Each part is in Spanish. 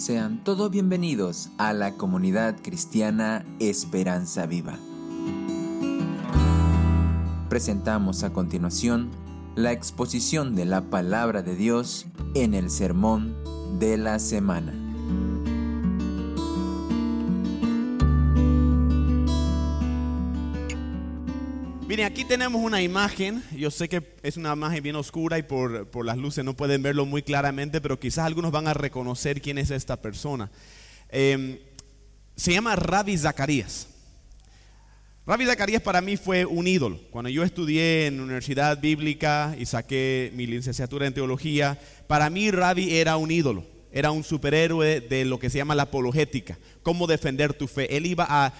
Sean todos bienvenidos a la comunidad cristiana Esperanza Viva. Presentamos a continuación la exposición de la palabra de Dios en el sermón de la semana. Miren, aquí tenemos una imagen. Yo sé que es una imagen bien oscura y por, por, las luces no pueden verlo muy claramente, pero quizás algunos van a reconocer quién es esta persona. Eh, se llama Rabbi Zacarías. Rabbi Zacarías para mí fue un ídolo. Cuando yo estudié en universidad bíblica y saqué mi licenciatura en teología, para mí Rabbi era un ídolo. Era un superhéroe de lo que se llama la apologética, cómo defender tu fe. Él iba a,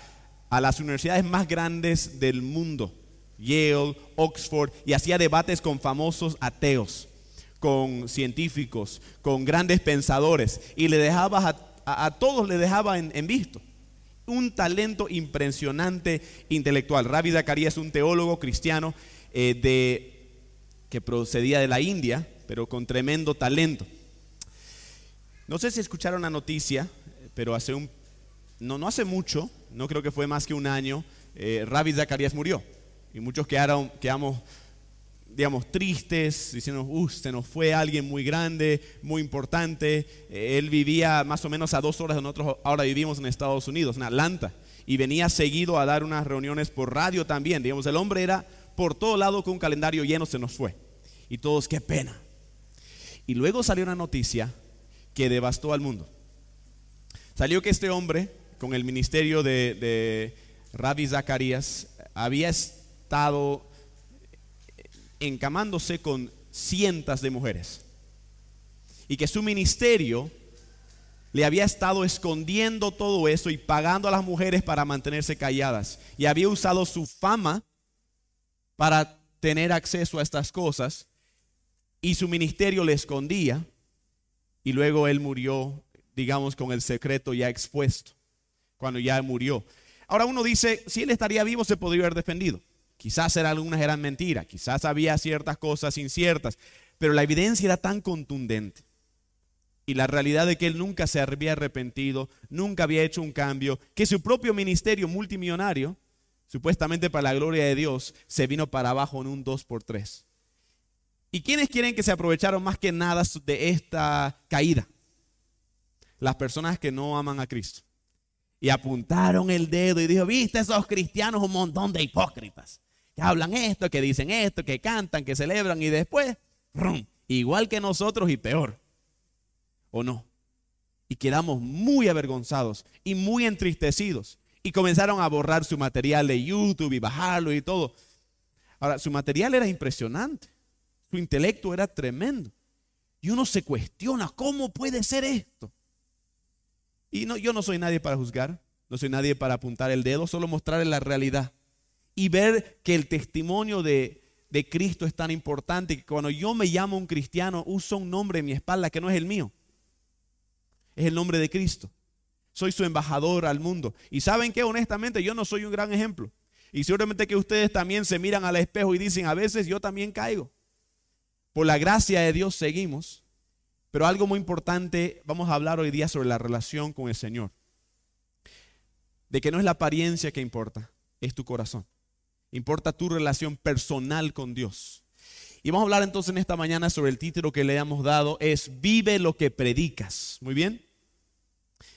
a las universidades más grandes del mundo Yale, Oxford, y hacía debates con famosos ateos, con científicos, con grandes pensadores, y le dejaba a, todos le dejaba en, visto. Un talento impresionante intelectual. Rabbi Zacarías es un teólogo cristiano eh, de, que procedía de la India, pero con tremendo talento. No sé si escucharon la noticia, pero hace un, no, no hace mucho, no creo que fue más que un año, eh, Rabbi Zacarías murió. Y muchos quedaron, quedamos, digamos, tristes, diciendo, uff, se nos fue alguien muy grande, muy importante. Él vivía más o menos a dos horas de nosotros, ahora vivimos en Estados Unidos, en Atlanta. Y venía seguido a dar unas reuniones por radio también. Digamos, el hombre era por todo lado con un calendario lleno, se nos fue. Y todos, qué pena. Y luego salió una noticia que devastó al mundo. Salió que este hombre, con el ministerio de, de Rabbi Zacarías, había estado encamándose con cientos de mujeres. Y que su ministerio le había estado escondiendo todo eso y pagando a las mujeres para mantenerse calladas. Y había usado su fama para tener acceso a estas cosas. Y su ministerio le escondía. Y luego él murió, digamos, con el secreto ya expuesto. Cuando ya murió. Ahora uno dice, si él estaría vivo se podría haber defendido. Quizás algunas eran mentiras, quizás había ciertas cosas inciertas, pero la evidencia era tan contundente. Y la realidad de que él nunca se había arrepentido, nunca había hecho un cambio, que su propio ministerio multimillonario, supuestamente para la gloria de Dios, se vino para abajo en un 2 por 3 ¿Y quiénes quieren que se aprovecharon más que nada de esta caída? Las personas que no aman a Cristo. Y apuntaron el dedo y dijo, viste esos cristianos un montón de hipócritas hablan esto, que dicen esto, que cantan, que celebran y después, igual que nosotros y peor. ¿O no? Y quedamos muy avergonzados y muy entristecidos. Y comenzaron a borrar su material de YouTube y bajarlo y todo. Ahora, su material era impresionante. Su intelecto era tremendo. Y uno se cuestiona, ¿cómo puede ser esto? Y no, yo no soy nadie para juzgar, no soy nadie para apuntar el dedo, solo mostrarle la realidad y ver que el testimonio de, de Cristo es tan importante que cuando yo me llamo un cristiano uso un nombre en mi espalda que no es el mío. Es el nombre de Cristo. Soy su embajador al mundo. Y saben que honestamente yo no soy un gran ejemplo. Y seguramente que ustedes también se miran al espejo y dicen, a veces yo también caigo. Por la gracia de Dios seguimos. Pero algo muy importante, vamos a hablar hoy día sobre la relación con el Señor. De que no es la apariencia que importa, es tu corazón. Importa tu relación personal con Dios. Y vamos a hablar entonces en esta mañana sobre el título que le hemos dado, es Vive lo que predicas. Muy bien.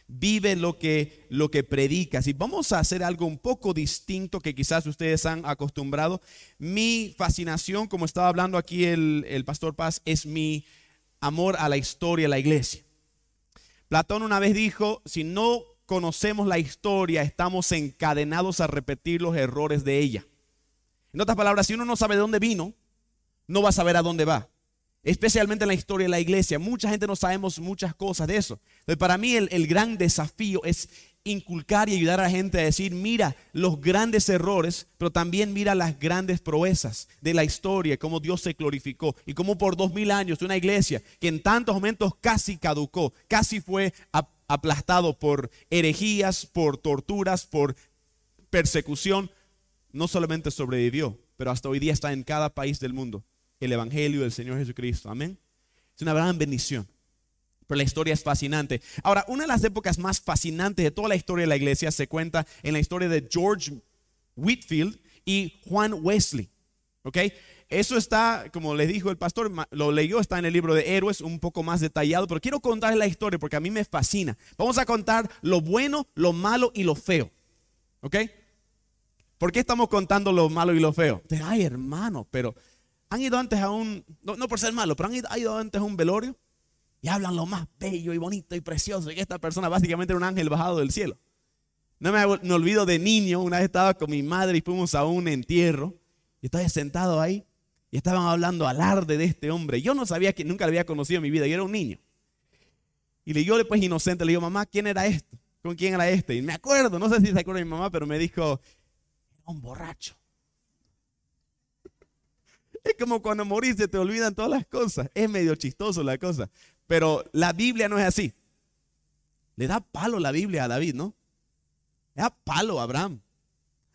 Vive lo que, lo que predicas. Y vamos a hacer algo un poco distinto que quizás ustedes han acostumbrado. Mi fascinación, como estaba hablando aquí el, el pastor Paz, es mi amor a la historia, a la iglesia. Platón una vez dijo, si no conocemos la historia, estamos encadenados a repetir los errores de ella. En otras palabras, si uno no sabe de dónde vino, no va a saber a dónde va. Especialmente en la historia de la iglesia. Mucha gente no sabemos muchas cosas de eso. Entonces, para mí el, el gran desafío es inculcar y ayudar a la gente a decir, mira los grandes errores, pero también mira las grandes proezas de la historia, cómo Dios se glorificó y cómo por dos mil años una iglesia que en tantos momentos casi caducó, casi fue aplastado por herejías, por torturas, por persecución, no solamente sobrevivió, pero hasta hoy día está en cada país del mundo el Evangelio del Señor Jesucristo. Amén. Es una gran bendición. Pero la historia es fascinante. Ahora, una de las épocas más fascinantes de toda la historia de la iglesia se cuenta en la historia de George Whitfield y Juan Wesley. ¿Ok? Eso está, como les dijo el pastor, lo leyó, está en el libro de Héroes, un poco más detallado, pero quiero contarles la historia porque a mí me fascina. Vamos a contar lo bueno, lo malo y lo feo. ¿Ok? ¿Por qué estamos contando lo malo y lo feo? Ay, hermano, pero han ido antes a un, no, por ser malo, pero han ido, antes a un velorio y hablan lo más bello y bonito y precioso. Y esta persona básicamente era un ángel bajado del cielo. No me, olvido de niño, una vez estaba con mi madre y fuimos a un entierro y estaba sentado ahí y estaban hablando alarde de este hombre. Yo no sabía que nunca lo había conocido en mi vida, yo era un niño. Y le yo después inocente, le digo, mamá, ¿quién era este? ¿Con quién era este? Y me acuerdo, no sé si se acuerda mi mamá, pero me dijo, un borracho. Es como cuando moriste te olvidan todas las cosas. Es medio chistoso la cosa. Pero la Biblia no es así. Le da palo la Biblia a David, ¿no? Le da palo a Abraham.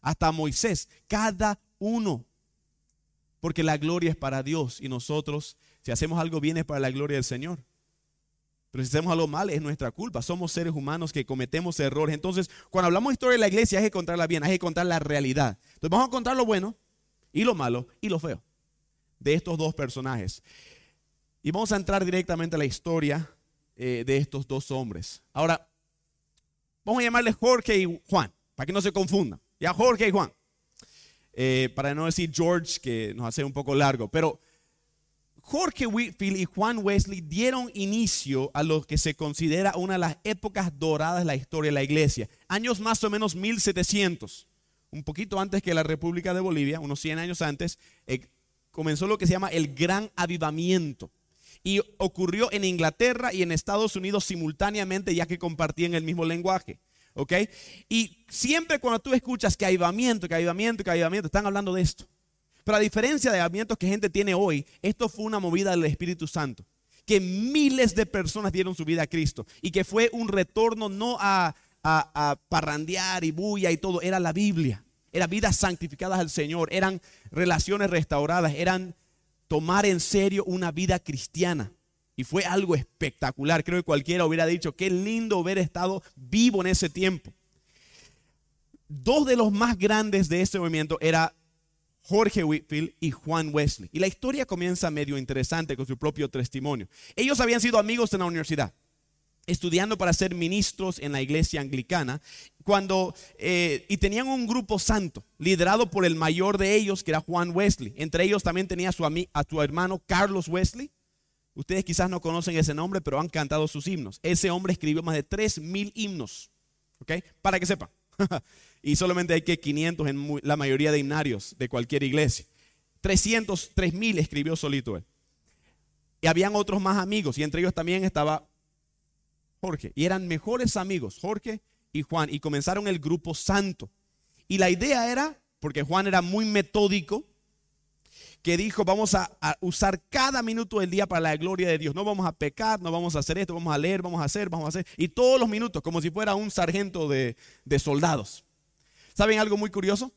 Hasta a Moisés. Cada uno. Porque la gloria es para Dios y nosotros, si hacemos algo bien, es para la gloria del Señor. Pero si hacemos algo mal, es nuestra culpa. Somos seres humanos que cometemos errores. Entonces, cuando hablamos de historia de la iglesia, hay que contarla bien, hay que contar la realidad. Entonces, vamos a contar lo bueno y lo malo y lo feo de estos dos personajes. Y vamos a entrar directamente a la historia eh, de estos dos hombres. Ahora, vamos a llamarles Jorge y Juan, para que no se confundan. Ya Jorge y Juan. Eh, para no decir George, que nos hace un poco largo. Pero Jorge Whitfield y Juan Wesley dieron inicio a lo que se considera una de las épocas doradas de la historia de la iglesia. Años más o menos 1700, un poquito antes que la República de Bolivia, unos 100 años antes, eh, comenzó lo que se llama el Gran Avivamiento. Y ocurrió en Inglaterra y en Estados Unidos simultáneamente, ya que compartían el mismo lenguaje. ¿Ok? Y siempre cuando tú escuchas que avivamiento, que avivamiento, que avivamiento, están hablando de esto. Pero a diferencia de avivamientos que gente tiene hoy, esto fue una movida del Espíritu Santo. Que miles de personas dieron su vida a Cristo. Y que fue un retorno no a, a, a parrandear y bulla y todo, era la Biblia. Era vidas santificadas al Señor, eran relaciones restauradas, eran tomar en serio una vida cristiana. Y fue algo espectacular. Creo que cualquiera hubiera dicho, qué lindo haber estado vivo en ese tiempo. Dos de los más grandes de ese movimiento era Jorge Whitfield y Juan Wesley. Y la historia comienza medio interesante con su propio testimonio. Ellos habían sido amigos en la universidad, estudiando para ser ministros en la iglesia anglicana, cuando, eh, y tenían un grupo santo, liderado por el mayor de ellos, que era Juan Wesley. Entre ellos también tenía a su, a su hermano Carlos Wesley, Ustedes quizás no conocen ese nombre, pero han cantado sus himnos. Ese hombre escribió más de 3.000 himnos. ¿Ok? Para que sepan. y solamente hay que 500 en la mayoría de himnarios de cualquier iglesia. 300, 3.000 escribió solito él. Y habían otros más amigos. Y entre ellos también estaba Jorge. Y eran mejores amigos, Jorge y Juan. Y comenzaron el grupo santo. Y la idea era, porque Juan era muy metódico, que dijo, vamos a, usar cada minuto del día para la gloria de Dios. No vamos a pecar, no vamos a hacer esto, vamos a leer, vamos a hacer, vamos a hacer. Y todos los minutos, como si fuera un sargento de, de soldados. ¿Saben algo muy curioso?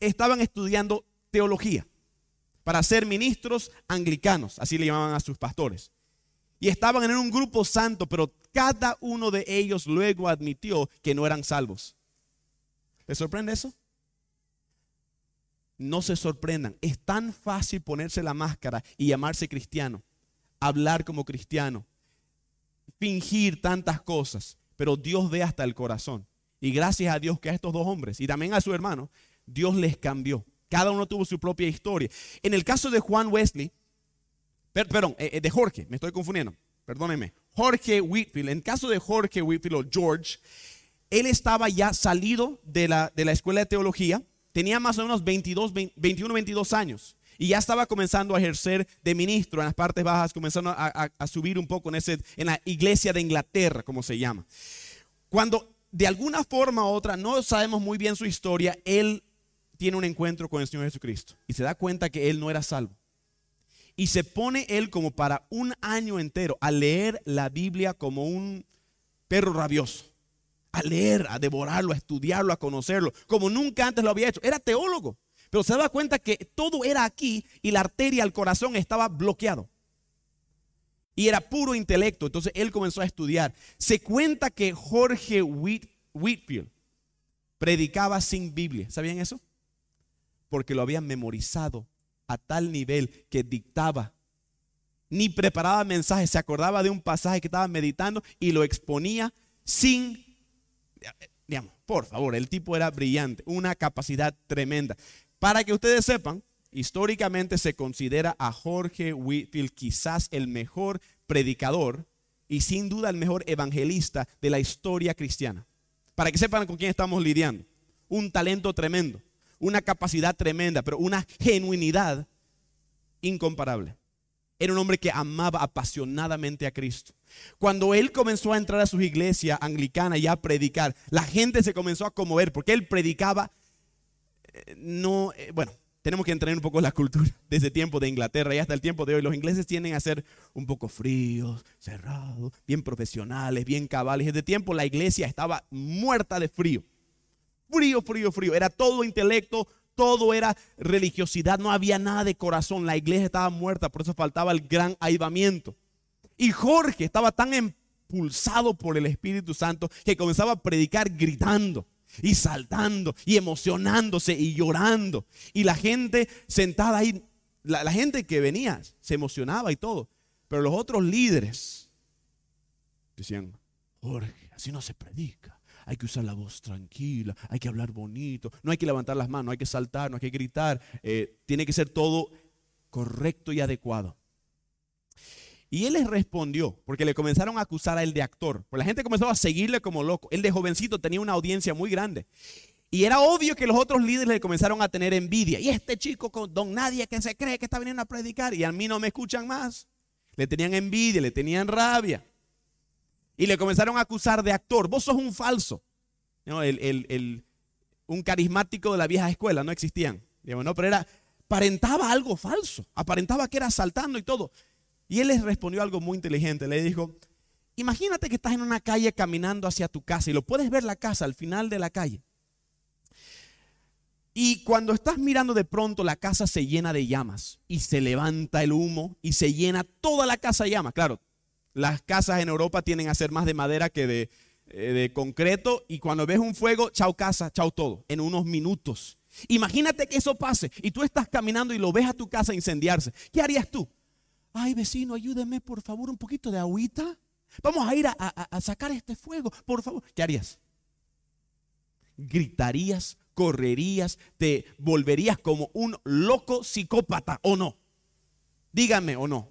Estaban estudiando teología para ser ministros anglicanos, así le llamaban a sus pastores. Y estaban en un grupo santo, pero cada uno de ellos luego admitió que no eran salvos. ¿Les sorprende eso? no se sorprendan. Es tan fácil ponerse la máscara y llamarse cristiano, hablar como cristiano, fingir tantas cosas, pero Dios ve hasta el corazón. Y gracias a Dios que a estos dos hombres y también a su hermano, Dios les cambió. Cada uno tuvo su propia historia. En el caso de Juan Wesley, perdón, eh, eh, de Jorge, me estoy confundiendo, perdónenme. Jorge Whitfield, en el caso de Jorge Whitfield o George, él estaba ya salido de la, de la escuela de teología tenía más o menos 22, 21, 22 años. Y ya estaba comenzando a ejercer de ministro en las partes bajas, comenzando a, subir un poco en, ese, en la iglesia de Inglaterra, como se llama. Cuando de alguna forma u otra, no sabemos muy bien su historia, él tiene un encuentro con el Señor Jesucristo y se da cuenta que él no era salvo. Y se pone él como para un año entero a leer la Biblia como un perro rabioso a leer, a devorarlo, a estudiarlo, a conocerlo, como nunca antes lo había hecho. Era teólogo, pero se daba cuenta que todo era aquí y la arteria al corazón estaba bloqueado. Y era puro intelecto. Entonces él comenzó a estudiar. Se cuenta que Jorge Whitfield predicaba sin Biblia. ¿Sabían eso? Porque lo habían memorizado a tal nivel que dictaba. Ni preparaba mensajes. Se acordaba de un pasaje que estaba meditando y lo exponía sin... Digamos, por favor, el tipo era brillante. Una capacidad tremenda. Para que ustedes sepan, históricamente se considera a Jorge Whitfield quizás el mejor predicador y sin duda el mejor evangelista de la historia cristiana. Para que sepan con quién estamos lidiando. Un talento tremendo, una capacidad tremenda, pero una genuinidad incomparable. Era un hombre que amaba apasionadamente a Cristo. Cuando él comenzó a entrar a su iglesia anglicana y a predicar, la gente se comenzó a conmover porque él predicaba, eh, no, eh, bueno, tenemos que entender un poco la cultura desde tiempo de Inglaterra y hasta el tiempo de hoy. Los ingleses tienden a ser un poco fríos, cerrados, bien profesionales, bien cabales. Desde tiempo la iglesia estaba muerta de frío. Frío, frío, frío. Era todo intelecto, todo era religiosidad, no había nada de corazón. La iglesia estaba muerta, por eso faltaba el gran avivamiento. Y Jorge estaba tan impulsado por el Espíritu Santo que comenzaba a predicar gritando y saltando y emocionándose y llorando. Y la gente sentada ahí, la, gente que venía se emocionaba y todo. Pero los otros líderes decían, Jorge, así no se predica. Hay que usar la voz tranquila, hay que hablar bonito, no hay que levantar las manos, hay que saltar, no hay que gritar. Eh, tiene que ser todo correcto y adecuado. Y él les respondió, porque le comenzaron a acusar a él de actor. Pues la gente comenzó a seguirle como loco. Él de jovencito tenía una audiencia muy grande. Y era obvio que los otros líderes le comenzaron a tener envidia. Y este chico con don Nadie que se cree que está viniendo a predicar y a mí no me escuchan más. Le tenían envidia, le tenían rabia. Y le comenzaron a acusar de actor. Vos sos un falso. un carismático de la vieja escuela, no existían. no, pero era, aparentaba algo falso. Aparentaba que era saltando y todo. Y él les respondió algo muy inteligente. Le dijo, imagínate que estás en una calle caminando hacia tu casa y lo puedes ver la casa al final de la calle. Y cuando estás mirando de pronto la casa se llena de llamas y se levanta el humo y se llena toda la casa de llamas. Claro, las casas en Europa tienen a ser más de madera que de, eh, de concreto y cuando ves un fuego, chao casa, chao todo, en unos minutos. Imagínate que eso pase y tú estás caminando y lo ves a tu casa incendiarse. ¿Qué harías tú? Ay vecino, ayúdeme por favor un poquito de agüita. Vamos a ir a, sacar este fuego, por favor. ¿Qué harías? Gritarías, correrías, te volverías como un loco psicópata o no. Dígame o no,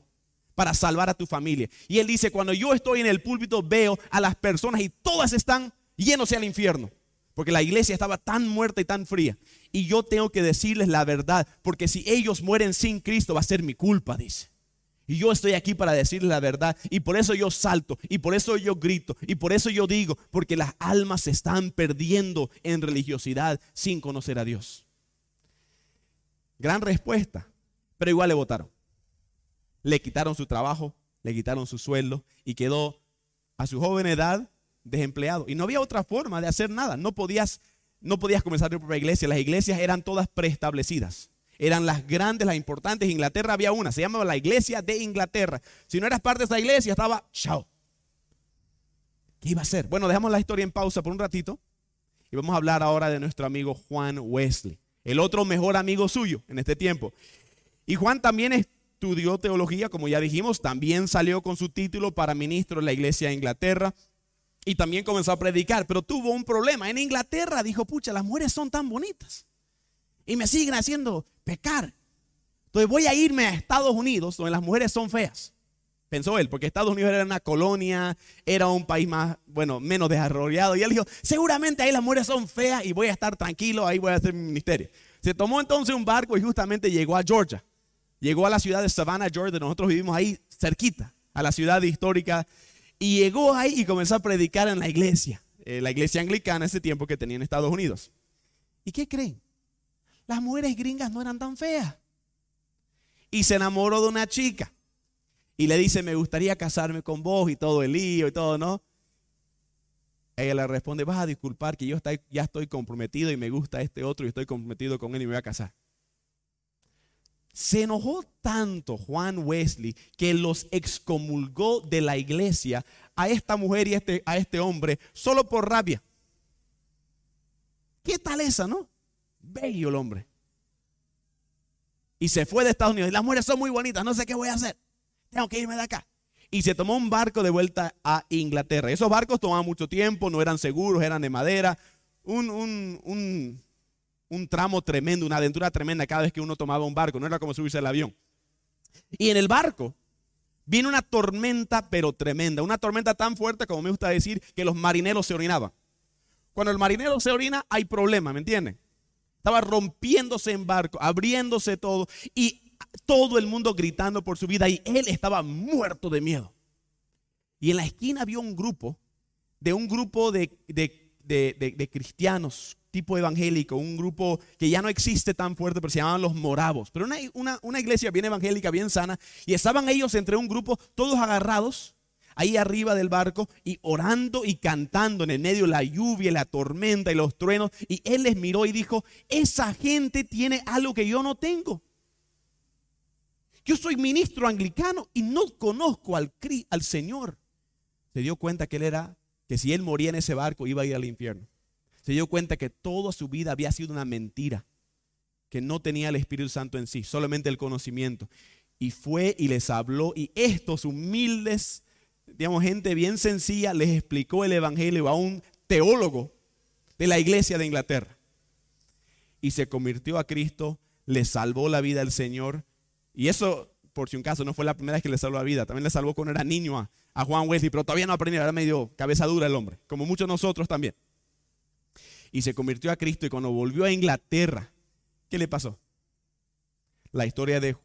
para salvar a tu familia. Y él dice, cuando yo estoy en el púlpito veo a las personas y todas están yéndose al infierno. Porque la iglesia estaba tan muerta y tan fría. Y yo tengo que decirles la verdad, porque si ellos mueren sin Cristo va a ser mi culpa, dice. Y yo estoy aquí para decirles la verdad. Y por eso yo salto. Y por eso yo grito. Y por eso yo digo. Porque las almas se están perdiendo en religiosidad sin conocer a Dios. Gran respuesta. Pero igual le votaron. Le quitaron su trabajo. Le quitaron su sueldo. Y quedó a su joven edad desempleado. Y no había otra forma de hacer nada. No podías, no podías comenzar tu propia iglesia. Las iglesias eran todas preestablecidas. Eran las grandes, las importantes. Inglaterra había una, se llamaba la Iglesia de Inglaterra. Si no eras parte de esa iglesia, estaba chao. ¿Qué iba a hacer? Bueno, dejamos la historia en pausa por un ratito y vamos a hablar ahora de nuestro amigo Juan Wesley, el otro mejor amigo suyo en este tiempo. Y Juan también estudió teología, como ya dijimos, también salió con su título para ministro de la Iglesia de Inglaterra y también comenzó a predicar, pero tuvo un problema. En Inglaterra dijo, pucha, las mujeres son tan bonitas y me siguen haciendo pecar. Entonces voy a irme a Estados Unidos, donde las mujeres son feas. Pensó él, porque Estados Unidos era una colonia, era un país más, bueno, menos desarrollado. Y él dijo, seguramente ahí las mujeres son feas y voy a estar tranquilo, ahí voy a hacer mi ministerio. Se tomó entonces un barco y justamente llegó a Georgia. Llegó a la ciudad de Savannah, Georgia, nosotros vivimos ahí cerquita, a la ciudad histórica. Y llegó ahí y comenzó a predicar en la iglesia, eh, la iglesia anglicana ese tiempo que tenía en Estados Unidos. ¿Y qué creen? Las mujeres gringas no eran tan feas. Y se enamoró de una chica. Y le dice, me gustaría casarme con vos y todo el lío y todo, ¿no? Ella le responde, vas a disculpar que yo ya estoy comprometido y me gusta este otro y estoy comprometido con él y me voy a casar. Se enojó tanto Juan Wesley que los excomulgó de la iglesia a esta mujer y a este, a este hombre solo por rabia. ¿Qué tal esa, no? Bello el hombre. Y se fue de Estados Unidos. Las mujeres son muy bonitas, no sé qué voy a hacer. Tengo que irme de acá. Y se tomó un barco de vuelta a Inglaterra. Esos barcos tomaban mucho tiempo, no eran seguros, eran de madera. Un tramo tremendo, una aventura tremenda cada vez que uno tomaba un barco. No era como subirse al avión. Y en el barco vino una tormenta, pero tremenda. Una tormenta tan fuerte, como me gusta decir, que los marineros se orinaban. Cuando el marinero se orina, hay problema, ¿me entienden? Estaba rompiéndose en barco, abriéndose todo y todo el mundo gritando por su vida y él estaba muerto de miedo. Y en la esquina había un grupo, de un grupo de, de cristianos tipo evangélico, un grupo que ya no existe tan fuerte, pero se llamaban los moravos. Pero una, una, iglesia bien evangélica, bien sana, y estaban ellos entre un grupo, todos agarrados, ahí arriba del barco, y orando y cantando en el medio de la lluvia, la tormenta y los truenos. Y él les miró y dijo, esa gente tiene algo que yo no tengo. Yo soy ministro anglicano y no conozco al, al Señor. Se dio cuenta que él era, que si él moría en ese barco iba a ir al infierno se dio cuenta que toda su vida había sido una mentira, que no tenía el Espíritu Santo en sí, solamente el conocimiento. Y fue y les habló y estos humildes, digamos, gente bien sencilla, les explicó el Evangelio a un teólogo de la iglesia de Inglaterra. Y se convirtió a Cristo, le salvó la vida al Señor. Y eso, por si un caso, no fue la primera vez que le salvó la vida. También le salvó cuando era niño a, Juan Wesley, pero todavía no aprendió, era medio cabeza dura el hombre, como muchos nosotros también y se convirtió a Cristo y cuando volvió a Inglaterra, ¿qué le pasó? La historia de,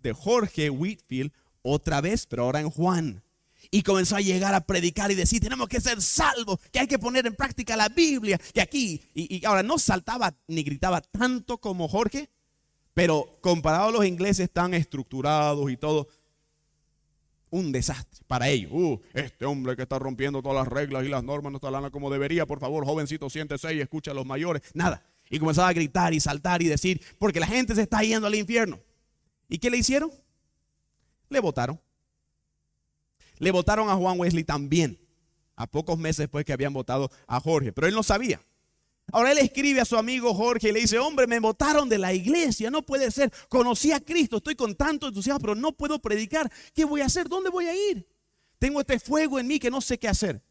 de Jorge Whitfield otra vez, pero ahora en Juan. Y comenzó a llegar a predicar y decir, tenemos que ser salvos, que hay que poner en práctica la Biblia, que aquí, y, ahora no saltaba ni gritaba tanto como Jorge, pero comparado a los ingleses tan estructurados y todo, un desastre para ellos. Uh, este hombre que está rompiendo todas las reglas y las normas no está hablando como debería. Por favor, jovencito, siéntese y escucha a los mayores. Nada. Y comenzaba a gritar y saltar y decir, porque la gente se está yendo al infierno. ¿Y qué le hicieron? Le votaron. Le votaron a Juan Wesley también, a pocos meses después que habían votado a Jorge. Pero él no sabía. Ahora él escribe a su amigo Jorge y le dice, hombre, me votaron de la iglesia, no puede ser. Conocí a Cristo, estoy con tanto entusiasmo, pero no puedo predicar. ¿Qué voy a hacer? ¿Dónde voy a ir? Tengo este fuego en mí que no sé qué hacer.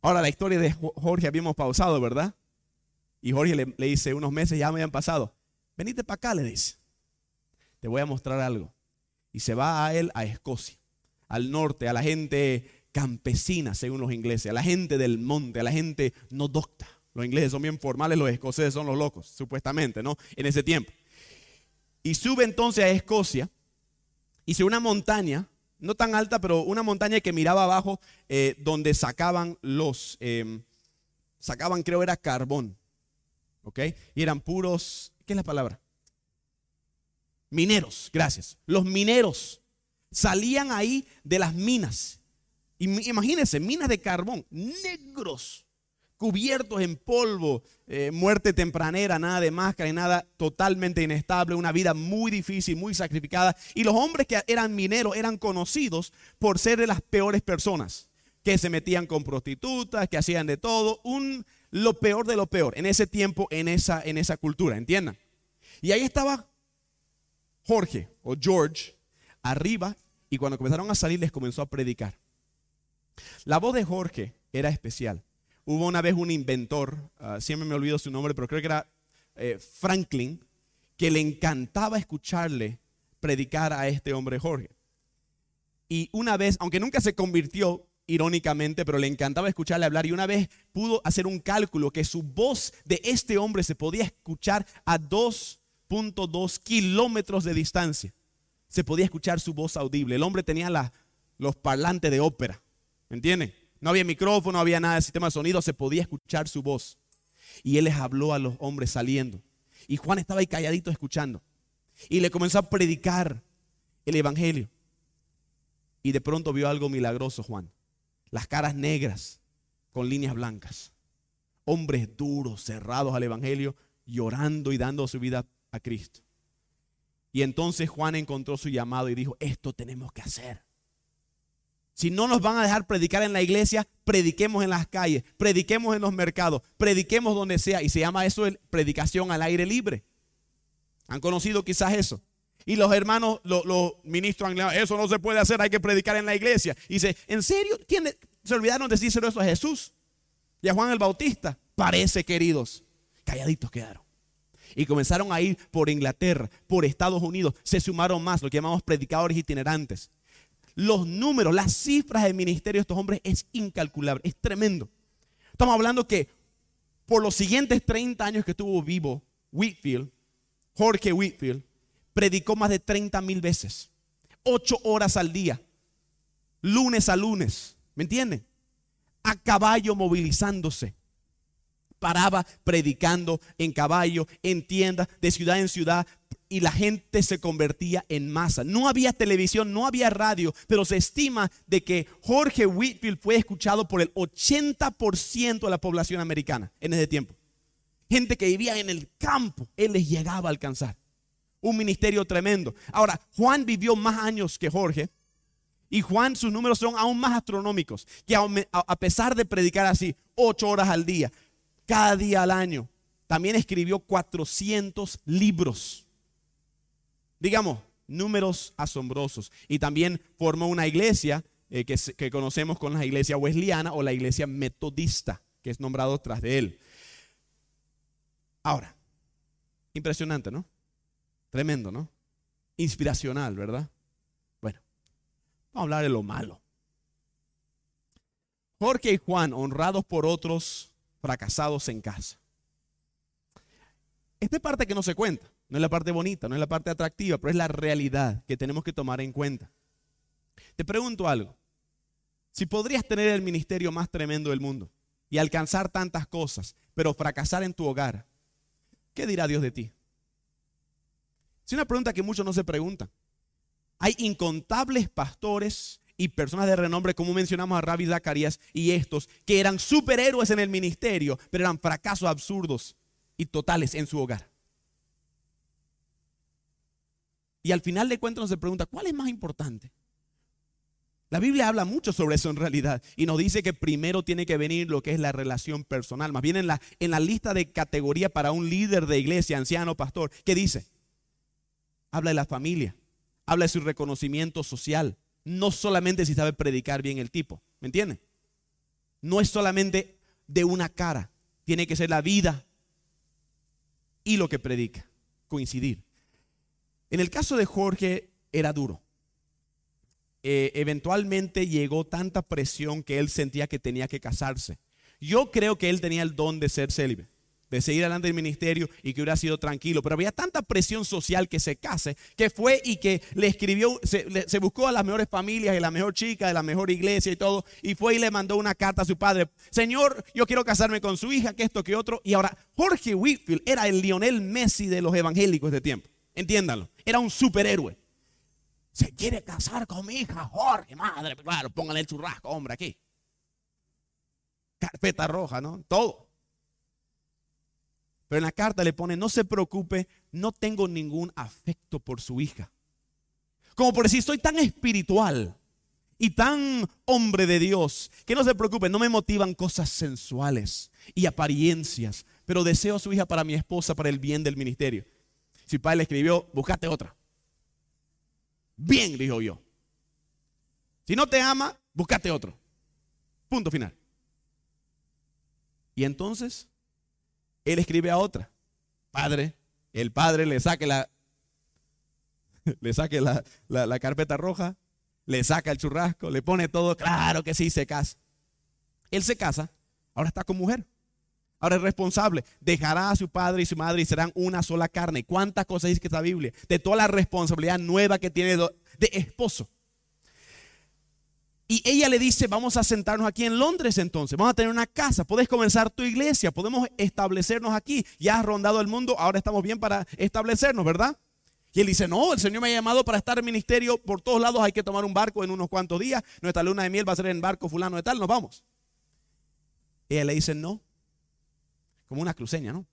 Ahora la historia de Jorge habíamos pausado, ¿verdad? Y Jorge le, dice, unos meses ya me habían pasado. Venite para acá, le dice. Te voy a mostrar algo. Y se va a él a Escocia, al norte, a la gente campesina, según los ingleses, a la gente del monte, a la gente no docta. Los ingleses son bien formales, los escoceses son los locos, supuestamente, ¿no? En ese tiempo. Y sube entonces a Escocia, hice una montaña, no tan alta, pero una montaña que miraba abajo, eh, donde sacaban los, em, sacaban creo era carbón, ¿ok? Y eran puros, ¿qué es la palabra? Mineros, gracias. Los mineros salían ahí de las minas Imagínense, minas de carbón, negros, cubiertos en polvo, eh, muerte tempranera, nada de máscara y nada totalmente inestable, una vida muy difícil, muy sacrificada. Y los hombres que eran mineros eran conocidos por ser de las peores personas, que se metían con prostitutas, que hacían de todo, un, lo peor de lo peor en ese tiempo, en esa, en esa cultura, ¿entiendan? Y ahí estaba Jorge o George arriba y cuando comenzaron a salir les comenzó a predicar. La voz de Jorge era especial. Hubo una vez un inventor, ah, siempre me olvido su nombre, pero creo que era eh, Franklin, que le encantaba escucharle predicar a este hombre Jorge. Y una vez, aunque nunca se convirtió irónicamente, pero le encantaba escucharle hablar y una vez pudo hacer un cálculo que su voz de este hombre se podía escuchar a 2.2 kilómetros de distancia. Se podía escuchar su voz audible. El hombre tenía los parlantes de ópera. ¿Me entienden? No había micrófono, no había nada de sistema de sonido, se podía escuchar su voz. Y él les habló a los hombres saliendo. Y Juan estaba ahí calladito escuchando. Y le comenzó a predicar el Evangelio. Y de pronto vio algo milagroso, Juan. Las caras negras con líneas blancas. Hombres duros, cerrados al Evangelio, llorando y dando su vida a Cristo. Y entonces Juan encontró su llamado y dijo, esto tenemos que hacer. Si no nos van a dejar predicar en la iglesia, prediquemos en las calles, prediquemos en los mercados, prediquemos donde sea. Y se llama eso predicación al aire libre. ¿Han conocido quizás eso? Y los hermanos, los, ministros anglicos, eso no se puede hacer, hay que predicar en la iglesia. Y dice, ¿en serio? ¿Quién, se olvidaron de decírselo eso a Jesús y a Juan el Bautista. Parece, queridos. Calladitos quedaron. Y comenzaron a ir por Inglaterra, por Estados Unidos. Se sumaron más, lo que llamamos predicadores itinerantes. Los números, las cifras del ministerio de estos hombres es incalculable, es tremendo. Estamos hablando que por los siguientes 30 años que estuvo vivo Whitfield, Jorge Whitfield, predicó más de 30 mil veces, 8 horas al día, lunes a lunes, ¿me entienden? A caballo movilizándose paraba predicando en caballo, en tiendas, de ciudad en ciudad, y la gente se convertía en masa. No había televisión, no había radio, pero se estima de que Jorge Whitfield fue escuchado por el 80% de la población americana en ese tiempo. Gente que vivía en el campo, él les llegaba a alcanzar. Un ministerio tremendo. Ahora, Juan vivió más años que Jorge. Y Juan, sus números son aún más astronómicos, que a pesar de predicar así ocho horas al día, cada día al año. También escribió 400 libros. Digamos, números asombrosos. Y también formó una iglesia eh, que, que, conocemos con la iglesia wesleyana o la iglesia metodista, que es nombrado tras de él. Ahora, impresionante, ¿no? Tremendo, ¿no? Inspiracional, ¿verdad? Bueno, vamos a hablar de lo malo. Jorge y Juan, honrados por otros, fracasados en casa. Esta parte que no se cuenta, no es la parte bonita, no es la parte atractiva, pero es la realidad que tenemos que tomar en cuenta. Te pregunto algo. Si podrías tener el ministerio más tremendo del mundo y alcanzar tantas cosas, pero fracasar en tu hogar, ¿qué dirá Dios de ti? Es una pregunta que muchos no se preguntan. Hay incontables pastores, y personas de renombre, como mencionamos a Rabbi Zacarías y estos, que eran superhéroes en el ministerio, pero eran fracasos absurdos y totales en su hogar. Y al final de cuentas nos se pregunta, ¿cuál es más importante? La Biblia habla mucho sobre eso en realidad y nos dice que primero tiene que venir lo que es la relación personal. Más bien en la, en la lista de categoría para un líder de iglesia, anciano, pastor, ¿qué dice? Habla de la familia, habla de su reconocimiento social, no solamente si sabe predicar bien el tipo, ¿me entienden? No es solamente de una cara, tiene que ser la vida y lo que predica, coincidir. En el caso de Jorge era duro. Eh, eventualmente llegó tanta presión que él sentía que tenía que casarse. Yo creo que él tenía el don de ser célibe de seguir adelante del ministerio y que hubiera sido tranquilo. Pero había tanta presión social que se case, que fue y que le escribió, se, buscó a las mejores familias y la mejor chica de la mejor iglesia y todo, y fue y le mandó una carta a su padre, Señor, yo quiero casarme con su hija, que esto, que otro. Y ahora, Jorge Whitfield era el Lionel Messi de los evangélicos de tiempo. Entiéndanlo, era un superhéroe. Se quiere casar con mi hija, Jorge, madre, claro, póngale el churrasco, hombre, aquí. Carpeta roja, ¿no? Todo. Pero en la carta le pone, no se preocupe, no tengo ningún afecto por su hija. Como por decir, soy tan espiritual y tan hombre de Dios, que no se preocupe, no me motivan cosas sensuales y apariencias, pero deseo a su hija para mi esposa, para el bien del ministerio. Si padre le escribió, buscate otra. Bien, dijo yo. Si no te ama, buscate otro. Punto final. Y entonces él escribe a otra. Padre, el padre le saque la, le saque la, carpeta roja, le saca el churrasco, le pone todo, claro que sí, se casa. Él se casa, ahora está con mujer. Ahora es responsable. Dejará a su padre y su madre y serán una sola carne. ¿Cuántas cosas dice que esta Biblia? De toda la responsabilidad nueva que tiene de esposo. Y ella le dice, vamos a sentarnos aquí en Londres entonces, vamos a tener una casa, puedes comenzar tu iglesia, podemos establecernos aquí, ya has rondado el mundo, ahora estamos bien para establecernos, ¿verdad? Y él dice, no, el Señor me ha llamado para estar en ministerio por todos lados, hay que tomar un barco en unos cuantos días, nuestra luna de miel va a ser en barco fulano de tal, nos vamos. Ella le dice, no, como una cruceña, ¿no?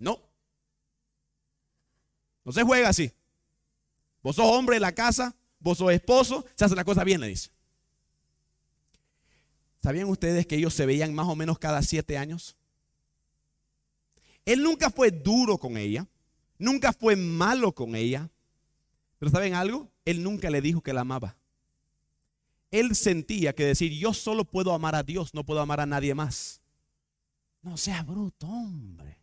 No. No se juega así. Vos sos hombre de la casa, vos sos esposo, se hace la cosa bien, le dice. ¿Sabían ustedes que ellos se veían más o menos cada siete años? Él nunca fue duro con ella, nunca fue malo con ella, pero ¿saben algo? Él nunca le dijo que la amaba. Él sentía que decir, yo solo puedo amar a Dios, no puedo amar a nadie más. No seas bruto, hombre.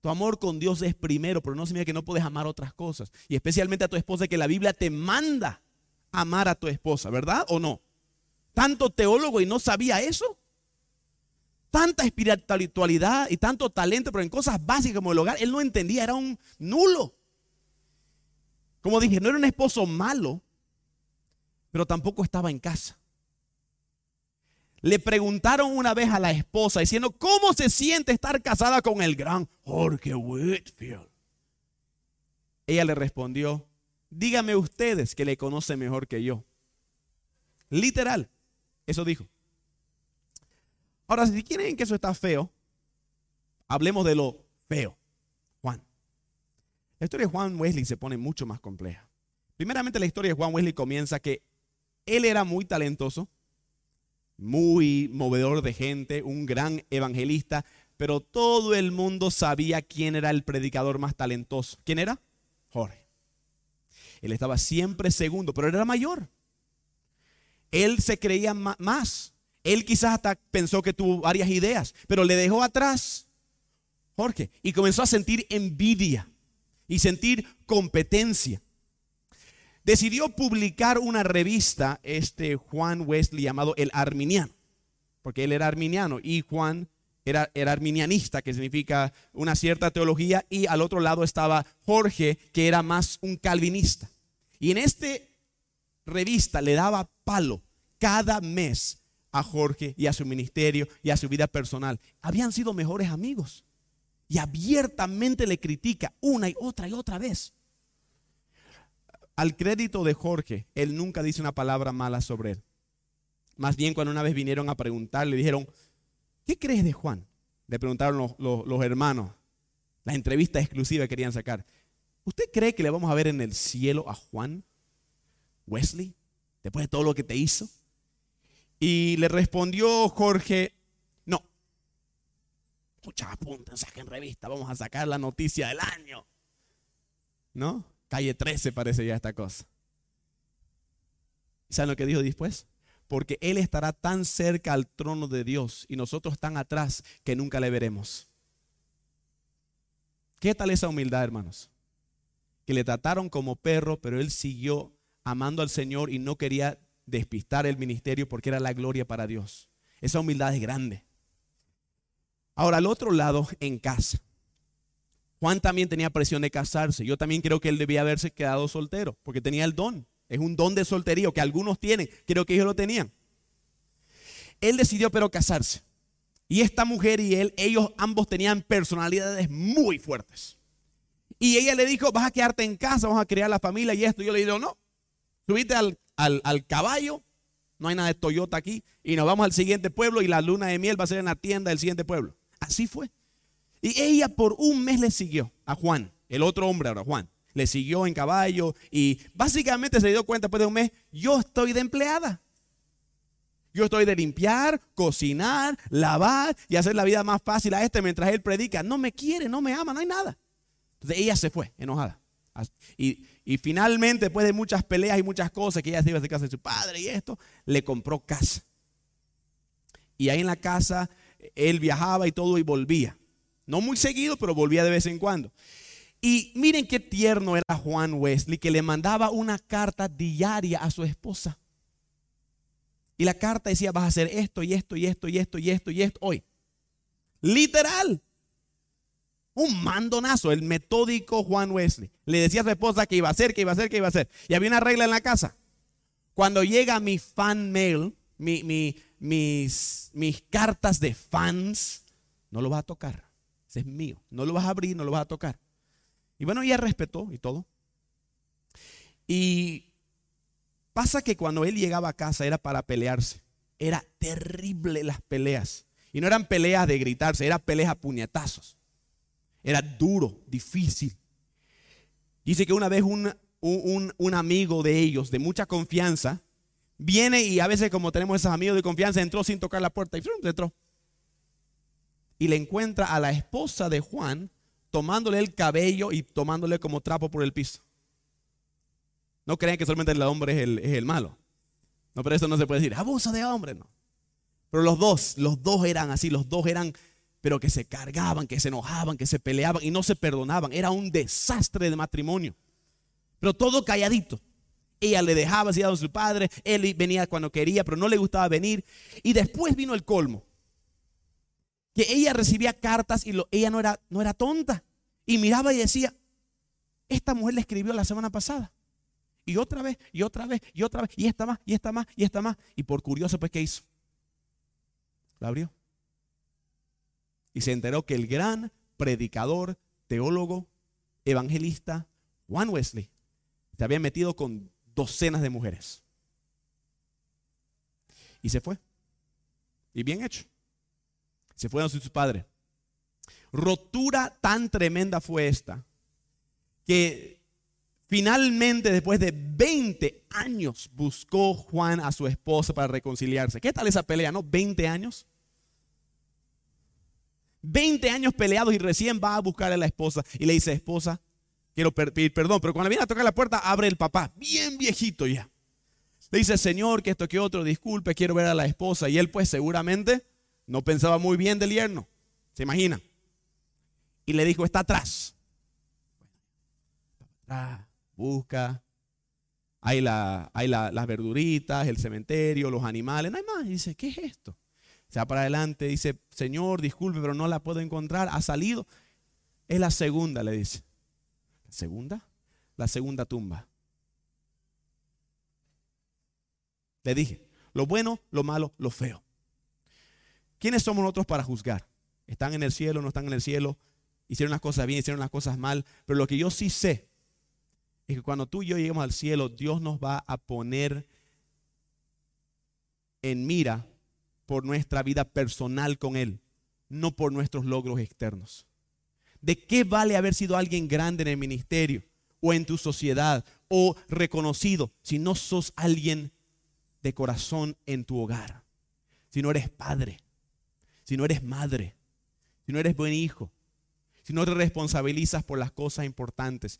Tu amor con Dios es primero, pero no significa que no puedes amar otras cosas. Y especialmente a tu esposa, que la Biblia te manda amar a tu esposa, ¿verdad o no? Tanto teólogo y no sabía eso. Tanta espiritualidad y tanto talento, pero en cosas básicas como el hogar, él no entendía, era un nulo. Como dije, no era un esposo malo, pero tampoco estaba en casa. Le preguntaron una vez a la esposa diciendo, ¿cómo se siente estar casada con el gran Jorge Whitfield? Ella le respondió, dígame ustedes que le conocen mejor que yo. Literal, eso dijo. Ahora, si quieren que eso está feo, hablemos de lo feo. Juan. La historia de Juan Wesley se pone mucho más compleja. Primeramente, la historia de Juan Wesley comienza que él era muy talentoso, muy movedor de gente, un gran evangelista, pero todo el mundo sabía quién era el predicador más talentoso. ¿Quién era? Jorge. Él estaba siempre segundo, pero era mayor. Él se creía más. Él quizás hasta pensó que tuvo varias ideas, pero le dejó atrás Jorge y comenzó a sentir envidia y sentir competencia decidió publicar una revista, este Juan Wesley llamado El Arminiano, porque él era arminiano y Juan era, era, arminianista, que significa una cierta teología, y al otro lado estaba Jorge, que era más un calvinista. Y en este revista le daba palo cada mes a Jorge y a su ministerio y a su vida personal. Habían sido mejores amigos y abiertamente le critica una y otra y otra vez al crédito de Jorge, él nunca dice una palabra mala sobre él. Más bien cuando una vez vinieron a preguntar, le dijeron, ¿qué crees de Juan? Le preguntaron los, hermanos, la entrevista exclusiva que querían sacar. ¿Usted cree que le vamos a ver en el cielo a Juan Wesley después de todo lo que te hizo? Y le respondió Jorge, no. Muchas apunten, saquen revista, vamos a sacar la noticia del año. ¿No? Calle 13 parece ya esta cosa. ¿Saben lo que dijo después? Porque Él estará tan cerca al trono de Dios y nosotros tan atrás que nunca le veremos. ¿Qué tal esa humildad, hermanos? Que le trataron como perro, pero Él siguió amando al Señor y no quería despistar el ministerio porque era la gloria para Dios. Esa humildad es grande. Ahora, al otro lado, en casa. Juan también tenía presión de casarse. Yo también creo que él debía haberse quedado soltero, porque tenía el don. Es un don de solterío que algunos tienen. Creo que ellos lo tenían. Él decidió pero casarse. Y esta mujer y él, ellos ambos tenían personalidades muy fuertes. Y ella le dijo, vas a quedarte en casa, vamos a crear la familia y esto. Y yo le digo, no, subiste al, al caballo, no hay nada de Toyota aquí, y nos vamos al siguiente pueblo y la luna de miel va a ser en la tienda del siguiente pueblo. Así fue. Y ella por un mes le siguió a Juan, el otro hombre ahora, Juan. Le siguió en caballo y básicamente se dio cuenta después de un mes, yo estoy de empleada. Yo estoy de limpiar, cocinar, lavar y hacer la vida más fácil a este mientras él predica. No me quiere, no me ama, no hay nada. Entonces ella se fue, enojada. Y, finalmente, después de muchas peleas y muchas cosas que ella se iba a casa de su padre y esto, le compró casa. Y ahí en la casa él viajaba y todo y volvía. No muy seguido, pero volvía de vez en cuando. Y miren qué tierno era Juan Wesley, que le mandaba una carta diaria a su esposa. Y la carta decía, vas a hacer esto y esto y esto y esto y esto y esto hoy. Literal. Un mandonazo, el metódico Juan Wesley. Le decía a su esposa que iba a hacer, que iba a hacer, que iba a hacer. Y había una regla en la casa. Cuando llega mi fan mail, mis, cartas de fans, no lo va a tocar es mío. No lo vas a abrir, no lo vas a tocar. Y bueno, ella respetó y todo. Y pasa que cuando él llegaba a casa era para pelearse. Era terrible las peleas. Y no eran peleas de gritarse, eran peleas a puñetazos. Era duro, difícil. Dice que una vez un un, un amigo de ellos, de mucha confianza, viene y a veces como tenemos esos amigos de confianza, entró sin tocar la puerta y entró. Y le encuentra a la esposa de Juan tomándole el cabello y tomándole como trapo por el piso. No creen que solamente el hombre es el, es el malo. No, pero eso no se puede decir, abuso de hombre, no. Pero los dos, los dos eran así, los dos eran, pero que se cargaban, que se enojaban, que se peleaban y no se perdonaban. Era un desastre de matrimonio. Pero todo calladito. Ella le dejaba así a su padre, él venía cuando quería, pero no le gustaba venir. Y después vino el colmo. Que ella recibía cartas y ella no era, no era tonta. Y miraba y decía, esta mujer le escribió la semana pasada. Y otra vez, y otra vez, y otra vez, y esta más, y esta más, y esta más. Y por curioso, pues, ¿qué hizo? La abrió. Y se enteró que el gran predicador, teólogo, evangelista, Juan Wesley, se había metido con docenas de mujeres. Y se fue. Y bien hecho. Se fue a su padre. Rotura tan tremenda fue esta que finalmente después de 20 años buscó Juan a su esposa para reconciliarse. ¿Qué tal esa pelea, no? 20 años. 20 años peleados y recién va a buscar a la esposa y le dice, esposa, quiero pedir perdón, pero cuando viene a tocar la puerta, abre el papá, bien viejito ya. Le dice, Señor, que esto que otro, disculpe, quiero ver a la esposa. Y él pues seguramente no pensaba muy bien del yerno, se imagina. Y le dijo, está atrás. busca, hay, la, hay las verduritas, el cementerio, los animales, no hay más. Y dice, ¿qué es esto? Se va para adelante, dice, Señor, disculpe, pero no la puedo encontrar. Ha salido. Es la segunda, le dice. ¿La segunda? La segunda tumba. Le dije, lo bueno, lo malo, lo feo. ¿Quiénes somos nosotros para juzgar? ¿Están en el cielo, no están en el cielo? ¿Hicieron las cosas bien, hicieron las cosas mal? Pero lo que yo sí sé es que cuando tú y yo lleguemos al cielo, Dios nos va a poner en mira por nuestra vida personal con Él, no por nuestros logros externos. ¿De qué vale haber sido alguien grande en el ministerio o en tu sociedad o reconocido si no sos alguien de corazón en tu hogar? Si no eres padre, si no eres madre, si no eres buen hijo, si no te responsabilizas por las cosas importantes.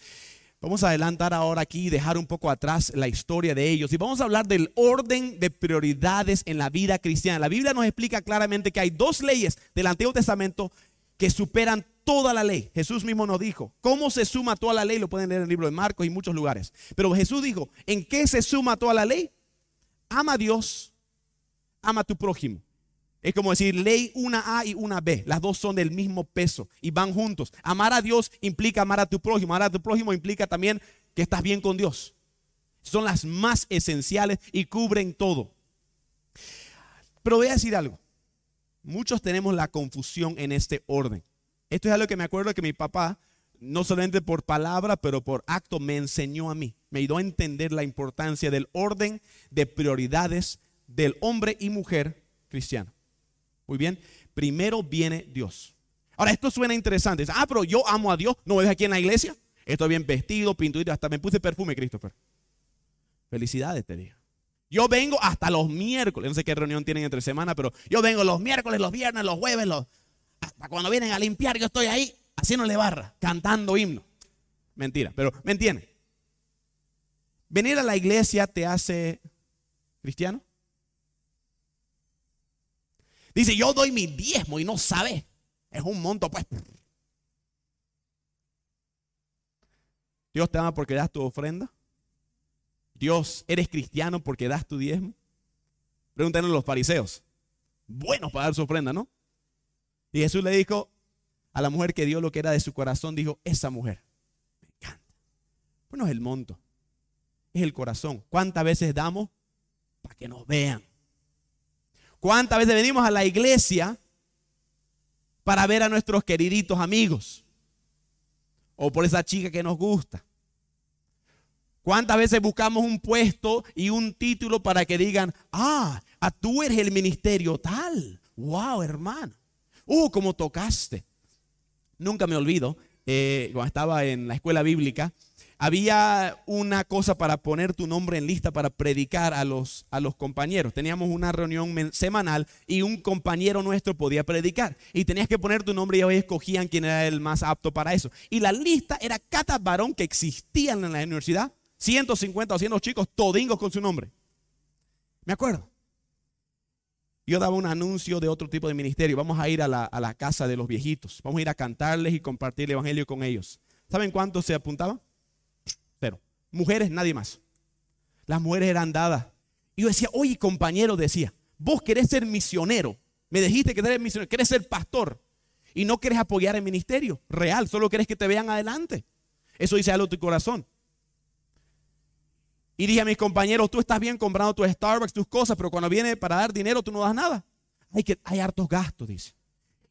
Vamos a adelantar ahora aquí y dejar un poco atrás la historia de ellos. Y vamos a hablar del orden de prioridades en la vida cristiana. La Biblia nos explica claramente que hay dos leyes del Antiguo Testamento que superan toda la ley. Jesús mismo nos dijo, ¿cómo se suma toda la ley? Lo pueden leer en el libro de Marcos y muchos lugares. Pero Jesús dijo, ¿en qué se suma toda la ley? Ama a Dios, ama a tu prójimo. Es como decir ley una A y una B. Las dos son del mismo peso y van juntos. Amar a Dios implica amar a tu prójimo. Amar a tu prójimo implica también que estás bien con Dios. Son las más esenciales y cubren todo. Pero voy a decir algo. Muchos tenemos la confusión en este orden. Esto es algo que me acuerdo que mi papá, no solamente por palabra, pero por acto, me enseñó a mí. Me ayudó a entender la importancia del orden de prioridades del hombre y mujer cristiano. Muy bien. Primero viene Dios. Ahora, esto suena interesante. Ah, pero yo amo a Dios. ¿No ves aquí en la iglesia? Estoy bien vestido, pintudito, hasta me puse perfume, Christopher. Felicidades, te digo. Yo vengo hasta los miércoles. No sé qué reunión tienen entre semana, pero yo vengo los miércoles, los viernes, los jueves, los... hasta cuando vienen a limpiar, yo estoy ahí haciéndole barra, cantando himno. Mentira, pero ¿me entiendes? Venir a la iglesia te hace cristiano. Dice, yo doy mi diezmo y no sabe. Es un monto, pues. Dios te ama porque das tu ofrenda. Dios, eres cristiano porque das tu diezmo. Pregúntenle a los fariseos. Buenos para dar su ofrenda, ¿no? Y Jesús le dijo a la mujer que dio lo que era de su corazón, dijo, esa mujer, me encanta. Bueno, es el monto, es el corazón. ¿Cuántas veces damos para que nos vean? ¿Cuántas veces venimos a la iglesia para ver a nuestros queriditos amigos? O por esa chica que nos gusta. ¿Cuántas veces buscamos un puesto y un título para que digan, ah, a tú eres el ministerio tal? Wow, hermano. Uh, como tocaste. Nunca me olvido, eh, cuando estaba en la escuela bíblica, había una cosa para poner tu nombre en lista para predicar a los, a los compañeros. Teníamos una reunión semanal y un compañero nuestro podía predicar. Y tenías que poner tu nombre y ellos escogían quién era el más apto para eso. Y la lista era cada varón que existían en la universidad. 150 o 100 chicos todingos con su nombre. Me acuerdo. Yo daba un anuncio de otro tipo de ministerio. Vamos a ir a la, a la casa de los viejitos. Vamos a ir a cantarles y compartir el evangelio con ellos. ¿Saben cuántos se apuntaban? Mujeres, nadie más. Las mujeres eran dadas. Y yo decía, oye, compañero, decía, vos querés ser misionero. Me dijiste que eres misionero, querés ser pastor. Y no querés apoyar el ministerio real, solo querés que te vean adelante. Eso dice algo tu corazón. Y dije a mis compañeros, tú estás bien comprando tu Starbucks, tus cosas, pero cuando viene para dar dinero tú no das nada. Hay, que, hay hartos gastos, dice.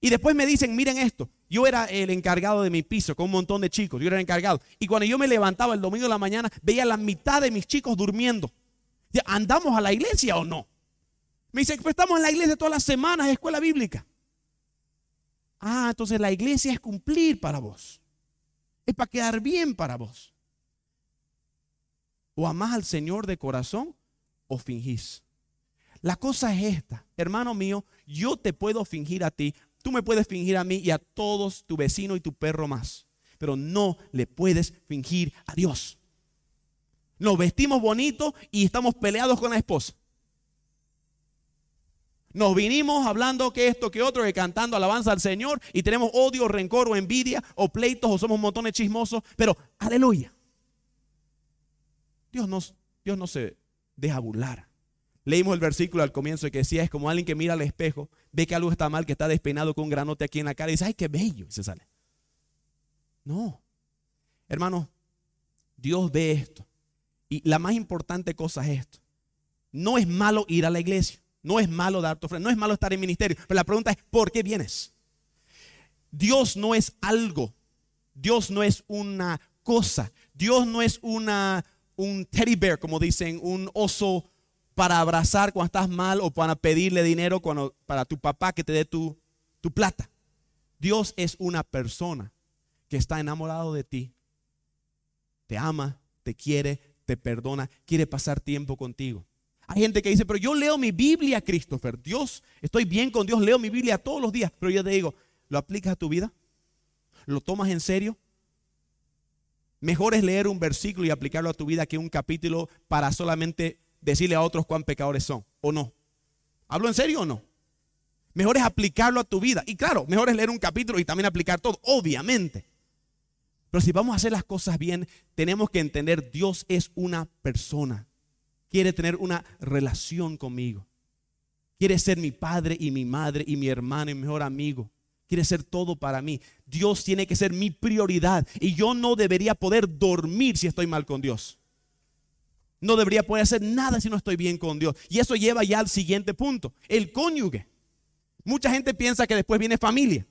Y después me dicen, miren esto, yo era el encargado de mi piso con un montón de chicos, yo era el encargado. Y cuando yo me levantaba el domingo de la mañana, veía la mitad de mis chicos durmiendo. ¿Andamos a la iglesia o no? Me dice, pues estamos en la iglesia todas las semanas, escuela bíblica. Ah, entonces la iglesia es cumplir para vos. Es para quedar bien para vos. O amás al Señor de corazón o fingís. La cosa es esta, hermano mío, yo te puedo fingir a ti Tú me puedes fingir a mí y a todos, tu vecino y tu perro más, pero no le puedes fingir a Dios. Nos vestimos bonito y estamos peleados con la esposa. Nos vinimos hablando que esto, que otro, que cantando alabanza al Señor y tenemos odio, rencor o envidia o pleitos o somos montones chismosos, pero aleluya. Dios, nos, Dios no se deja burlar. Leímos el versículo al comienzo que decía, es como alguien que mira al espejo, ve que algo está mal, que está despeinado con un granote aquí en la cara y dice, ay, qué bello, y se sale. No, hermano, Dios ve esto. Y la más importante cosa es esto. No es malo ir a la iglesia, no es malo dar tu ofrenda, no es malo estar en ministerio, pero la pregunta es, ¿por qué vienes? Dios no es algo, Dios no es una cosa, Dios no es una, un teddy bear, como dicen, un oso para abrazar cuando estás mal o para pedirle dinero cuando, para tu papá que te dé tu, tu plata. Dios es una persona que está enamorado de ti, te ama, te quiere, te perdona, quiere pasar tiempo contigo. Hay gente que dice, pero yo leo mi Biblia, Christopher. Dios, estoy bien con Dios, leo mi Biblia todos los días. Pero yo te digo, ¿lo aplicas a tu vida? ¿Lo tomas en serio? Mejor es leer un versículo y aplicarlo a tu vida que un capítulo para solamente decirle a otros cuán pecadores son, ¿o no? ¿Hablo en serio o no? Mejor es aplicarlo a tu vida. Y claro, mejor es leer un capítulo y también aplicar todo, obviamente. Pero si vamos a hacer las cosas bien, tenemos que entender, Dios es una persona. Quiere tener una relación conmigo. Quiere ser mi padre y mi madre y mi hermano y mi mejor amigo. Quiere ser todo para mí. Dios tiene que ser mi prioridad. Y yo no debería poder dormir si estoy mal con Dios. No debería poder hacer nada si no estoy bien con Dios. Y eso lleva ya al siguiente punto, el cónyuge. Mucha gente piensa que después viene familia.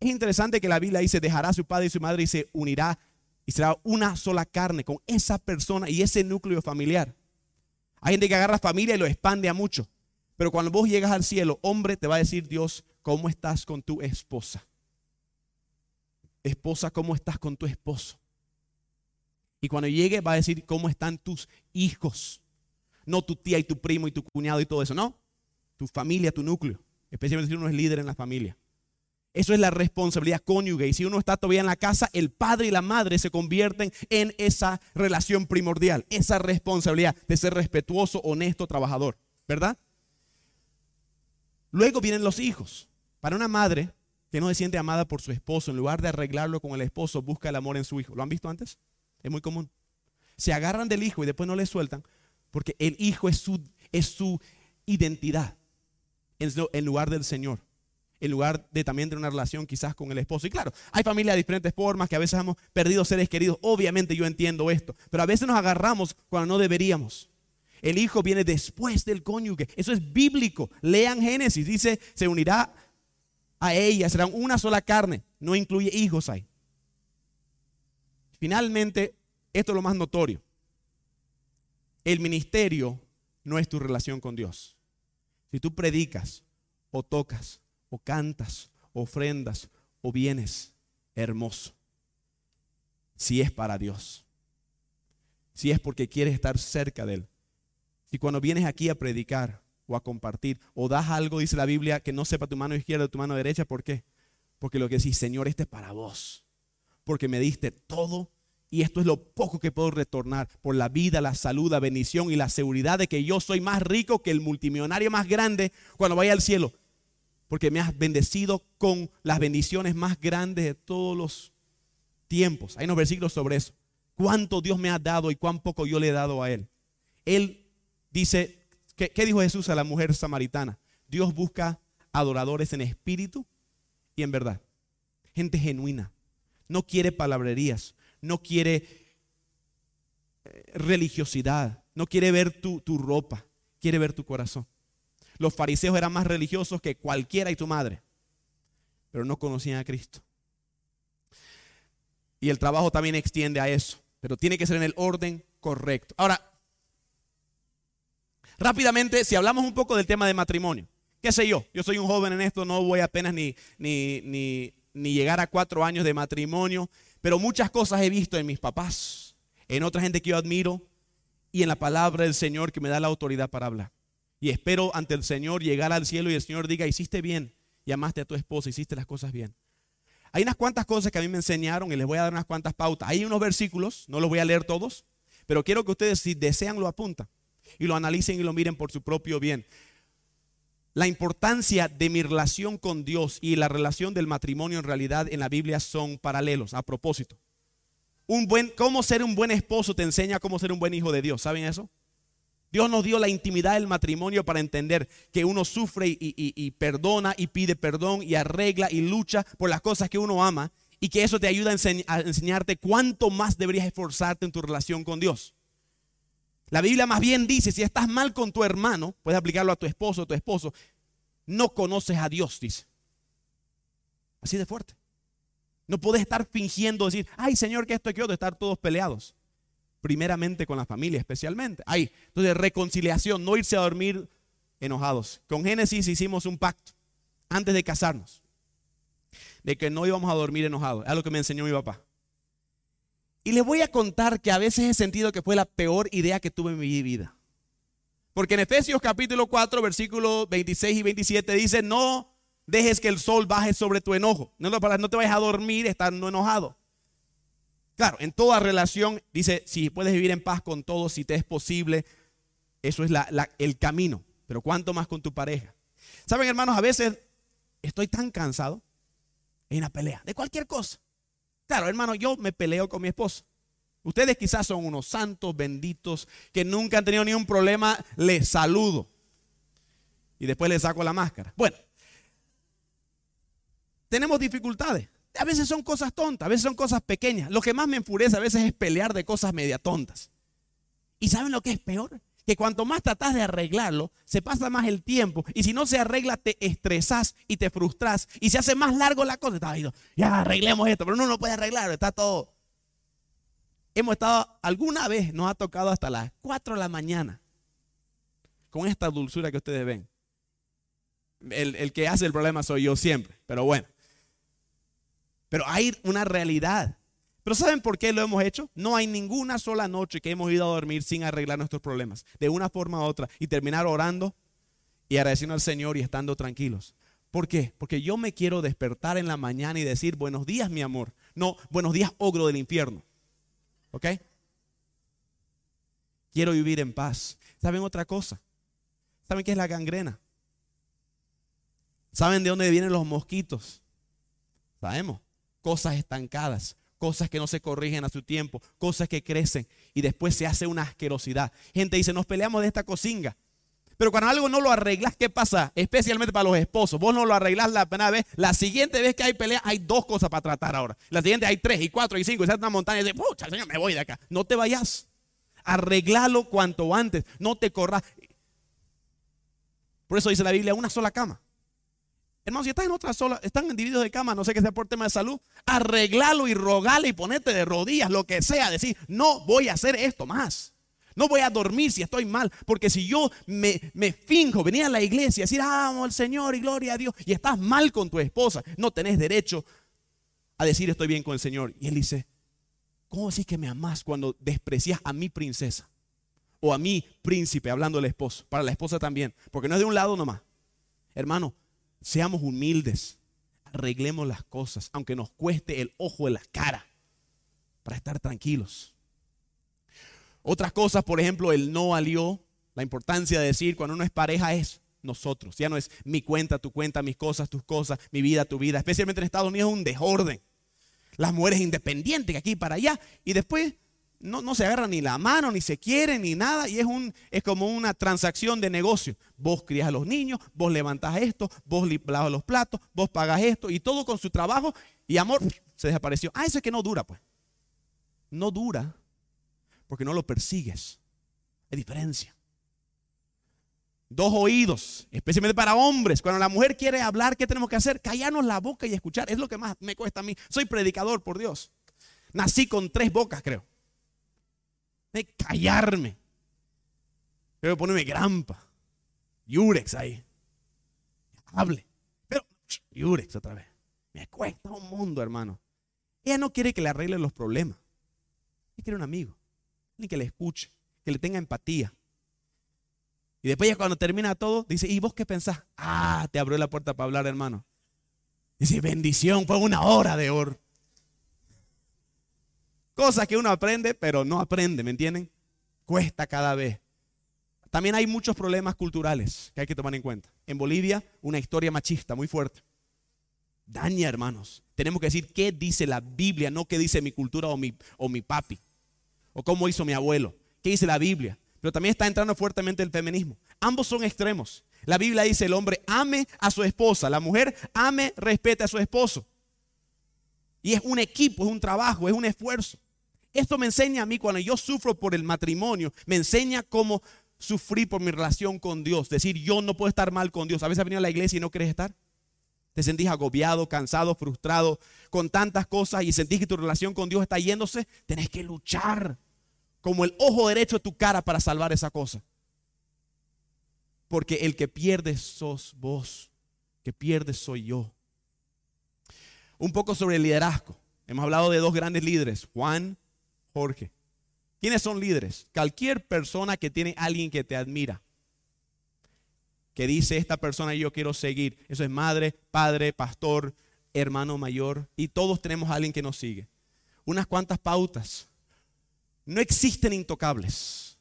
Es interesante que la Biblia dice, dejará a su padre y su madre y se unirá y será una sola carne con esa persona y ese núcleo familiar. Hay gente que agarra familia y lo expande a mucho. Pero cuando vos llegas al cielo, hombre, te va a decir Dios, ¿cómo estás con tu esposa? Esposa, ¿cómo estás con tu esposo? Y cuando llegue va a decir cómo están tus hijos. No tu tía y tu primo y tu cuñado y todo eso, no. Tu familia, tu núcleo. Especialmente si uno es líder en la familia. Eso es la responsabilidad cónyuge. Y si uno está todavía en la casa, el padre y la madre se convierten en esa relación primordial, esa responsabilidad de ser respetuoso, honesto, trabajador. ¿Verdad? Luego vienen los hijos. Para una madre que no se siente amada por su esposo, en lugar de arreglarlo con el esposo, busca el amor en su hijo. ¿Lo han visto antes? Es muy común. Se agarran del hijo y después no le sueltan porque el hijo es su, es su identidad en lugar del Señor. En lugar de también tener una relación quizás con el esposo. Y claro, hay familias de diferentes formas que a veces hemos perdido seres queridos. Obviamente yo entiendo esto. Pero a veces nos agarramos cuando no deberíamos. El hijo viene después del cónyuge. Eso es bíblico. Lean Génesis. Dice, se unirá a ella. Serán una sola carne. No incluye hijos ahí. Finalmente, esto es lo más notorio. El ministerio no es tu relación con Dios. Si tú predicas o tocas o cantas, ofrendas o vienes, hermoso. si es para Dios. Si es porque quieres estar cerca de Él. Si cuando vienes aquí a predicar o a compartir o das algo, dice la Biblia, que no sepa tu mano izquierda o tu mano derecha, ¿por qué? Porque lo que decís, Señor, este es para vos. Porque me diste todo y esto es lo poco que puedo retornar por la vida, la salud, la bendición y la seguridad de que yo soy más rico que el multimillonario más grande cuando vaya al cielo. Porque me has bendecido con las bendiciones más grandes de todos los tiempos. Hay unos versículos sobre eso. Cuánto Dios me ha dado y cuán poco yo le he dado a Él. Él dice, ¿qué, qué dijo Jesús a la mujer samaritana? Dios busca adoradores en espíritu y en verdad. Gente genuina. No quiere palabrerías no quiere eh, religiosidad, no quiere ver tu, tu ropa, quiere ver tu corazón. Los fariseos eran más religiosos que cualquiera y tu madre, pero no conocían a Cristo. Y el trabajo también extiende a eso, pero tiene que ser en el orden correcto. Ahora, rápidamente, si hablamos un poco del tema de matrimonio, qué sé yo, yo soy un joven en esto, no voy apenas ni, ni, ni, ni llegar a cuatro años de matrimonio, pero muchas cosas he visto en mis papás, en otra gente que yo admiro y en la palabra del Señor que me da la autoridad para hablar. Y espero ante el Señor llegar al cielo y el Señor diga, hiciste bien, llamaste a tu esposa, hiciste las cosas bien. Hay unas cuantas cosas que a mí me enseñaron y les voy a dar unas cuantas pautas. Hay unos versículos, no los voy a leer todos, pero quiero que ustedes si desean lo apuntan y lo analicen y lo miren por su propio bien la importancia de mi relación con Dios y la relación del matrimonio en realidad en la Biblia son paralelos, a propósito. Un buen, cómo ser un buen esposo te enseña cómo ser un buen hijo de Dios, ¿saben eso? Dios nos dio la intimidad del matrimonio para entender que uno sufre y, perdona y pide perdón y arregla y lucha por las cosas que uno ama y que eso te ayuda a, a enseñarte cuánto más deberías esforzarte en tu relación con Dios. La Biblia más bien dice, si estás mal con tu hermano, puedes aplicarlo a tu esposo o tu esposo, no conoces a Dios, dice. Así de fuerte. No puedes estar fingiendo decir, ay Señor, que esto y que otro, estar todos peleados. Primeramente con la familia, especialmente. Hay, entonces, reconciliación, no irse a dormir enojados. Con Génesis hicimos un pacto antes de casarnos, de que no íbamos a dormir enojados. Es lo que me enseñó mi papá. Y les voy a contar que a veces he sentido que fue la peor idea que tuve en mi vida. Porque en Efesios capítulo 4, versículos 26 y 27 dice, no dejes que el sol baje sobre tu enojo. No, te vayas a dormir estando enojado. Claro, en toda relación dice, si puedes vivir en paz con todos, si te es posible, eso es el camino. Pero cuánto más con tu pareja. Saben, hermanos, a veces estoy tan cansado en una pelea, de cualquier cosa. Claro, hermano, yo me peleo con mi esposa. Ustedes quizás son unos santos benditos que nunca han tenido ningún problema. Les saludo. Y después les saco la máscara. Bueno, tenemos dificultades. A veces son cosas tontas, a veces son cosas pequeñas. Lo que más me enfurece a veces es pelear de cosas media tontas. ¿Y saben lo que es peor? Que cuanto más tratas de arreglarlo, se pasa más el tiempo. Y si no se arregla, te estresas y te frustras. Y se hace más largo la cosa. Estaba diciendo, ya arreglemos esto, pero no lo puede arreglar, está todo. Hemos estado, alguna vez nos ha tocado hasta las 4 de la mañana. Con esta dulzura que ustedes ven. El, el que hace el problema soy yo siempre, pero bueno. Pero hay una realidad. Pero ¿saben por qué lo hemos hecho? No hay ninguna sola noche que hemos ido a dormir sin arreglar nuestros problemas, de una forma u otra, y terminar orando y agradeciendo al Señor y estando tranquilos. ¿Por qué? Porque yo me quiero despertar en la mañana y decir, buenos días, mi amor. No, buenos días, ogro del infierno. ¿Ok? Quiero vivir en paz. ¿Saben otra cosa? ¿Saben qué es la gangrena? ¿Saben de dónde vienen los mosquitos? Sabemos. Cosas estancadas cosas que no se corrigen a su tiempo, cosas que crecen y después se hace una asquerosidad. Gente dice, nos peleamos de esta cocinga. Pero cuando algo no lo arreglas, ¿qué pasa? Especialmente para los esposos. Vos no lo arreglas la primera vez. La siguiente vez que hay pelea, hay dos cosas para tratar ahora. La siguiente hay tres y cuatro y cinco. Y una montaña y dice, pucha, señor, me voy de acá. No te vayas. Arreglalo cuanto antes. No te corras. Por eso dice la Biblia, una sola cama. Hermano, si estás en otra sola, están en divididos de cama, no sé qué sea por tema de salud, arreglalo y rogale y ponete de rodillas, lo que sea, decir, no voy a hacer esto más. No voy a dormir si estoy mal, porque si yo me, me finjo, venir a la iglesia y decir, amo al Señor y gloria a Dios, y estás mal con tu esposa, no tenés derecho a decir estoy bien con el Señor. Y él dice, ¿Cómo decís que me amás cuando desprecias a mi princesa? O a mi príncipe, hablando del esposo. Para la esposa también. Porque no es de un lado nomás. Hermano, seamos humildes. Arreglemos las cosas, aunque nos cueste el ojo de la cara, para estar tranquilos. Otras cosas, por ejemplo, el no alió, la importancia de decir cuando uno es pareja es nosotros. Ya no es mi cuenta, tu cuenta, mis cosas, tus cosas, mi vida, tu vida. Especialmente en Estados Unidos es un desorden. Las mujeres independientes, aquí para allá. Y después no, se agarran ni la mano, ni se quieren, ni nada. Y es, un, es como una transacción de negocio. Vos crías a los niños, vos levantás esto, vos lavas los platos, vos pagas esto. Y todo con su trabajo. Y amor, se desapareció. Ah, eso es que no dura, pues. No dura porque no lo persigues. Hay diferencia dos oídos, especialmente para hombres. Cuando la mujer quiere hablar, ¿qué tenemos que hacer? Callarnos la boca y escuchar. Es lo que más me cuesta a mí. Soy predicador, por Dios. Nací con tres bocas, creo. De callarme. Pero ponerme grampa. Yurex ahí. Hable. Pero, Yurex otra vez. Me cuesta un mundo, hermano. Ella no quiere que le arregle los problemas. Ella quiere un amigo. Ni que le escuche. Que le tenga empatía y después ya cuando termina todo, dice, ¿y vos qué pensás? Ah, te abrió la puerta para hablar, hermano. Dice, bendición, fue una hora de oro. Cosas que uno aprende, pero no aprende, ¿me entienden? Cuesta cada vez. También hay muchos problemas culturales que hay que tomar en cuenta. En Bolivia, una historia machista muy fuerte. Daña, hermanos. Tenemos que decir qué dice la Biblia, no qué dice mi cultura o mi, o mi papi. O cómo hizo mi abuelo. ¿Qué dice la Biblia? pero también está entrando fuertemente el feminismo. Ambos son extremos. La Biblia dice el hombre ame a su esposa, la mujer ame, respete a su esposo. Y es un equipo, es un trabajo, es un esfuerzo. Esto me enseña a mí cuando yo sufro por el matrimonio, me enseña cómo sufrir por mi relación con Dios. Decir, yo no puedo estar mal con Dios. A veces has venido a la iglesia y no quieres estar. Te sentís agobiado, cansado, frustrado con tantas cosas y sentís que tu relación con Dios está yéndose. Tenés que luchar como el ojo derecho de tu cara para salvar esa cosa. Porque el que pierde sos vos, que pierde soy yo. Un poco sobre el liderazgo. Hemos hablado de dos grandes líderes, Juan, Jorge. ¿Quiénes son líderes? Cualquier persona que tiene alguien que te admira. Que dice, esta persona yo quiero seguir. Eso es madre, padre, pastor, hermano mayor. Y todos tenemos a alguien que nos sigue. Unas cuantas pautas no existen intocables.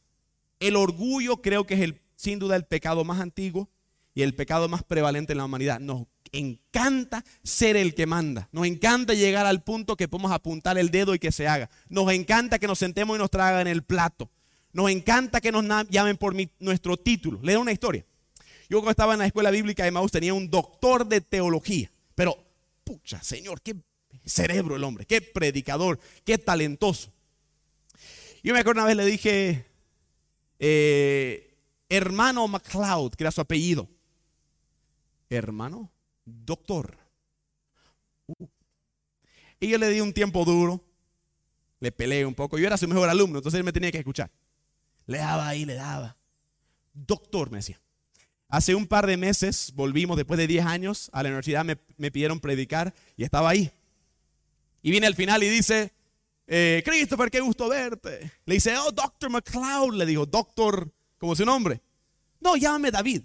El orgullo creo que es el, sin duda el pecado más antiguo y el pecado más prevalente en la humanidad. Nos encanta ser el que manda. Nos encanta llegar al punto que podemos apuntar el dedo y que se haga. Nos encanta que nos sentemos y nos tragan el plato. Nos encanta que nos llamen por nuestro título. Le doy una historia. Yo cuando estaba en la escuela bíblica de Maús tenía un doctor de teología. Pero, pucha, Señor, qué cerebro el hombre, qué predicador, qué talentoso. Yo me acuerdo una vez le dije, eh, hermano MacLeod, que era su apellido. Hermano, doctor. Uh. Y yo le di un tiempo duro, le peleé un poco. Yo era su mejor alumno, entonces él me tenía que escuchar. Le daba ahí, le daba. Doctor, me decía. Hace un par de meses volvimos, después de 10 años, a la universidad, me, me pidieron predicar y estaba ahí. Y viene al final y dice, eh, Christopher, qué gusto verte. Le dice, oh, Doctor McCloud. Le dijo, Doctor, como su nombre. No, llámame David.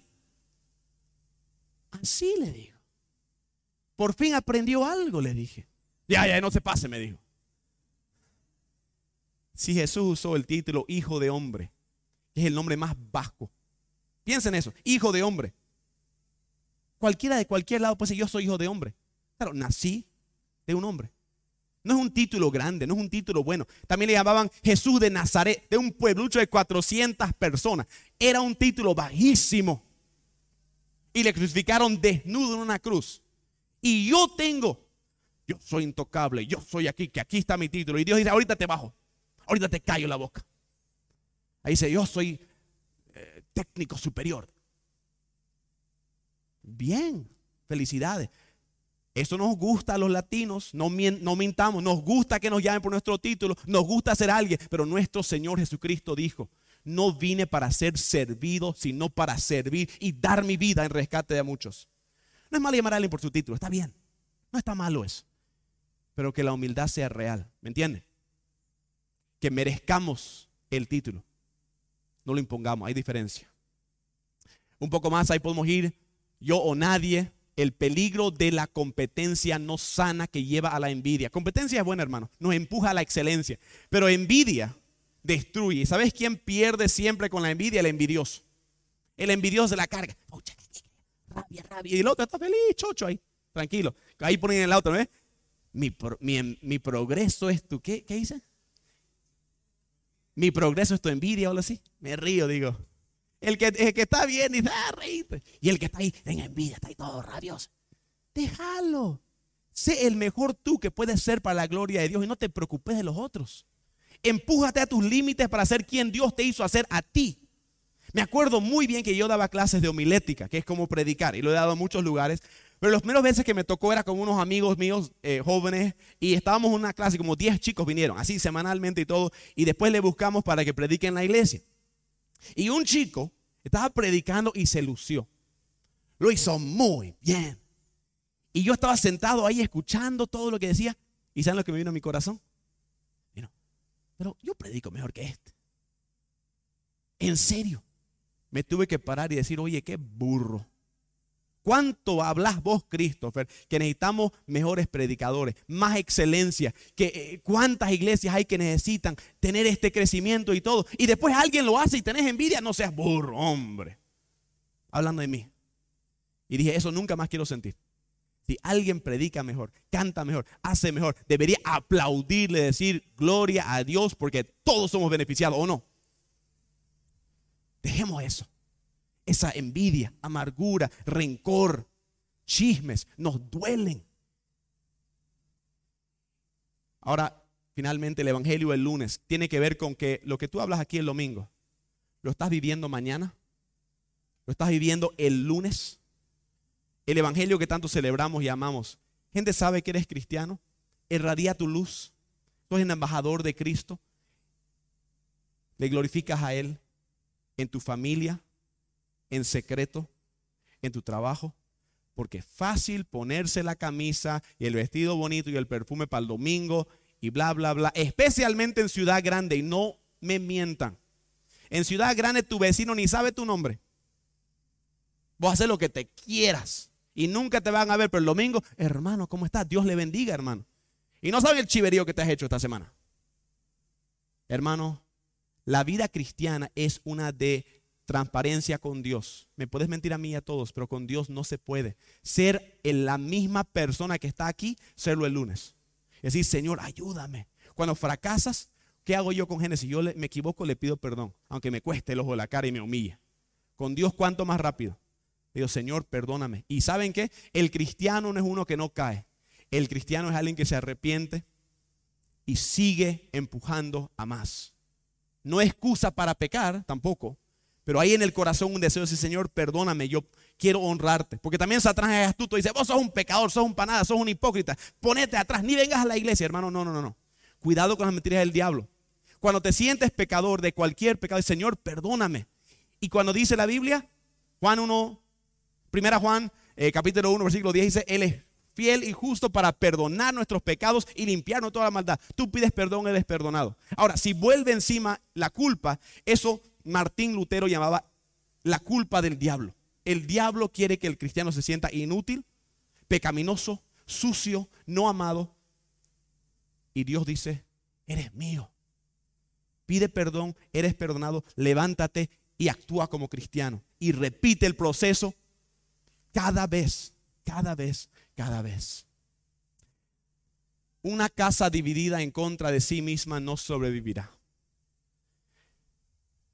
Así le digo. Por fin aprendió algo, le dije. Ya, ya, no se pase, me dijo. Si Jesús usó el título Hijo de Hombre, que es el nombre más bajo. Piensen eso, Hijo de Hombre. Cualquiera de cualquier lado puede decir, yo soy hijo de hombre. Claro, nací de un hombre. No es un título grande, no es un título bueno. También le llamaban Jesús de Nazaret, de un pueblucho de 400 personas. Era un título bajísimo. Y le crucificaron desnudo en una cruz. Y yo tengo, yo soy intocable, yo soy aquí, que aquí está mi título. Y Dios dice, ahorita te bajo, ahorita te callo la boca. Ahí dice, yo soy eh, técnico superior. Bien, felicidades. Eso nos gusta a los latinos, no, no mintamos, nos gusta que nos llamen por nuestro título, nos gusta ser alguien, pero nuestro Señor Jesucristo dijo, no vine para ser servido, sino para servir y dar mi vida en rescate de muchos. No es malo llamar a alguien por su título, está bien, no está malo eso, pero que la humildad sea real, ¿me entiende? que merezcamos el título. No lo impongamos, hay diferencia. Un poco más, ahí podemos ir, yo o nadie, el peligro de la competencia no sana que lleva a la envidia. Competencia es buena, hermano, nos empuja a la excelencia, pero envidia destruye. ¿Sabes quién pierde siempre con la envidia? El envidioso. El envidioso de la carga. rabia, rabia. Y el otro está feliz, chocho ahí, tranquilo. Ahí ponen el auto, ¿ves? Mi, mi, progreso es tu, ¿qué, ¿qué? Mi progreso es tu envidia o algo así. Me río, digo. El que, que está bien dice, ah, reíte. Y el que está ahí en envidia, está ahí todo rabioso. Déjalo. Sé el mejor tú que puedes ser para la gloria de Dios y no te preocupes de los otros. Empújate a tus límites para ser quien Dios te hizo hacer a ti. Me acuerdo muy bien que yo daba clases de homilética, que es como predicar, y lo he dado en muchos lugares. Pero los primeros veces que me tocó era con unos amigos míos eh, jóvenes y estábamos en una clase, como 10 chicos vinieron, así semanalmente y todo, y después le buscamos para que predique en la iglesia. Y un chico estaba predicando y se lució. Lo hizo muy bien. Y yo estaba sentado ahí escuchando todo lo que decía. ¿Y saben lo que me vino a mi corazón? Pero yo predico mejor que este. En serio. Me tuve que parar y decir, oye, qué burro. ¿Cuánto hablas vos, Christopher? Que necesitamos mejores predicadores, más excelencia. Que, eh, ¿Cuántas iglesias hay que necesitan tener este crecimiento y todo? Y después alguien lo hace y tenés envidia. No seas burro, hombre. Hablando de mí. Y dije, eso nunca más quiero sentir. Si alguien predica mejor, canta mejor, hace mejor, debería aplaudirle, decir gloria a Dios porque todos somos beneficiados, ¿o no? Dejemos eso esa envidia, amargura, rencor, chismes, nos duelen. Ahora, finalmente, el Evangelio del lunes tiene que ver con que lo que tú hablas aquí el domingo, ¿lo estás viviendo mañana? ¿Lo estás viviendo el lunes? El Evangelio que tanto celebramos y amamos. Gente sabe que eres cristiano, irradia tu luz, tú eres el embajador de Cristo, le glorificas a Él en tu familia, en secreto en tu trabajo. Porque es fácil ponerse la camisa y el vestido bonito y el perfume para el domingo y bla, bla, bla. Especialmente en ciudad grande. Y no me mientan. En ciudad grande tu vecino ni sabe tu nombre. Vos haces lo que te quieras. Y nunca te van a ver. Pero el domingo, hermano, ¿cómo estás? Dios le bendiga, hermano. Y no saben el chiverío que te has hecho esta semana. Hermano, la vida cristiana es una de transparencia con Dios. Me puedes mentir a mí y a todos, pero con Dios no se puede. Ser la misma persona que está aquí, serlo el lunes. Es decir, Señor, ayúdame. Cuando fracasas, ¿qué hago yo con Génesis? Yo me equivoco, le pido perdón, aunque me cueste el ojo la cara y me humilla. Con Dios, ¿cuánto más rápido? Digo, Señor, perdóname. Y ¿saben qué? El cristiano no es uno que no cae. El cristiano es alguien que se arrepiente y sigue empujando a más. No excusa para pecar tampoco, pero hay en el corazón un deseo de decir, Señor, perdóname, yo quiero honrarte. Porque también Satanás es astuto y dice, vos sos un pecador, sos un panada, sos un hipócrita. Ponete atrás, ni vengas a la iglesia, hermano. No, no, no, no. Cuidado con las mentiras del diablo. Cuando te sientes pecador de cualquier pecado, Señor, perdóname. Y cuando dice la Biblia, Juan 1, primera Juan, eh, capítulo 1, versículo 10, dice, Él es fiel y justo para perdonar nuestros pecados y limpiarnos toda la maldad. Tú pides perdón, Él es perdonado. Ahora, si vuelve encima la culpa, eso Martín Lutero llamaba la culpa del diablo. El diablo quiere que el cristiano se sienta inútil, pecaminoso, sucio, no amado. Y Dios dice, eres mío. Pide perdón, eres perdonado, levántate y actúa como cristiano. Y repite el proceso cada vez, cada vez, cada vez. Una casa dividida en contra de sí misma no sobrevivirá.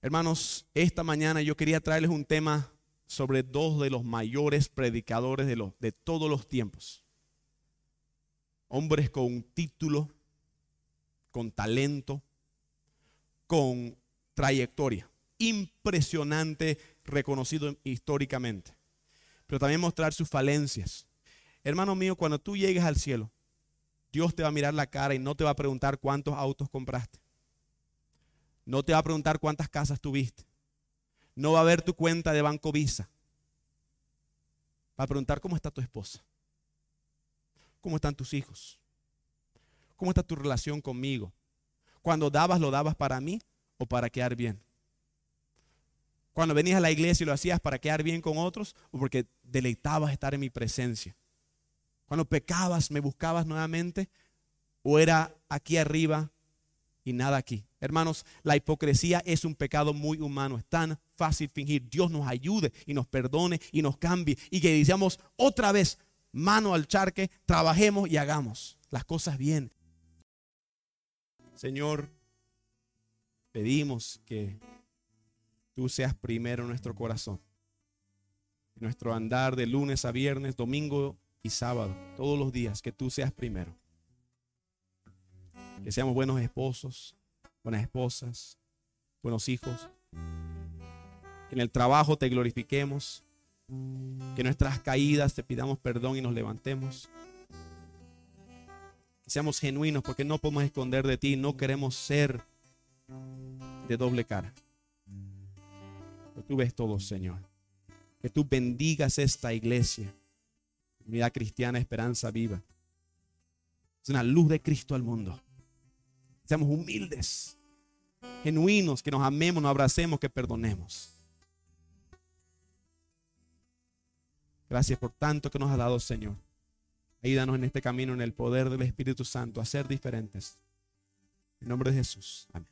Hermanos, esta mañana yo quería traerles un tema sobre dos de los mayores predicadores de, todos los tiempos. Hombres con título, con talento, con trayectoria. Impresionante, reconocido históricamente. Pero también mostrar sus falencias. Hermano mío, cuando tú llegues al cielo, Dios te va a mirar la cara y no te va a preguntar cuántos autos compraste. No te va a preguntar cuántas casas tuviste. No va a ver tu cuenta de Banco Visa. Va a preguntar cómo está tu esposa. ¿Cómo están tus hijos? ¿Cómo está tu relación conmigo? Cuando dabas, lo dabas para mí o para quedar bien. Cuando venías a la iglesia y lo hacías para quedar bien con otros o porque deleitabas estar en mi presencia. Cuando pecabas, me buscabas nuevamente o era aquí arriba y nada aquí. Hermanos, la hipocresía es un pecado muy humano. Es tan fácil fingir. Dios nos ayude y nos perdone y nos cambie. Y que digamos otra vez, mano al charque, trabajemos y hagamos las cosas bien. Señor, pedimos que tú seas primero en nuestro corazón. En nuestro andar de lunes a viernes, domingo y sábado, todos los días, que tú seas primero. Que seamos buenos esposos, buenas esposas, buenos hijos. Que en el trabajo te glorifiquemos. Que nuestras caídas te pidamos perdón y nos levantemos. Que seamos genuinos porque no podemos esconder de ti. No queremos ser de doble cara. Pero tú ves todo, Señor. Que tú bendigas esta iglesia. Unidad cristiana, esperanza viva. Es una luz de Cristo al mundo. Seamos humildes, genuinos, que nos amemos, nos abracemos, que perdonemos. Gracias por tanto que nos ha dado, Señor. Ayúdanos en este camino, en el poder del Espíritu Santo, a ser diferentes. En nombre de Jesús. Amén.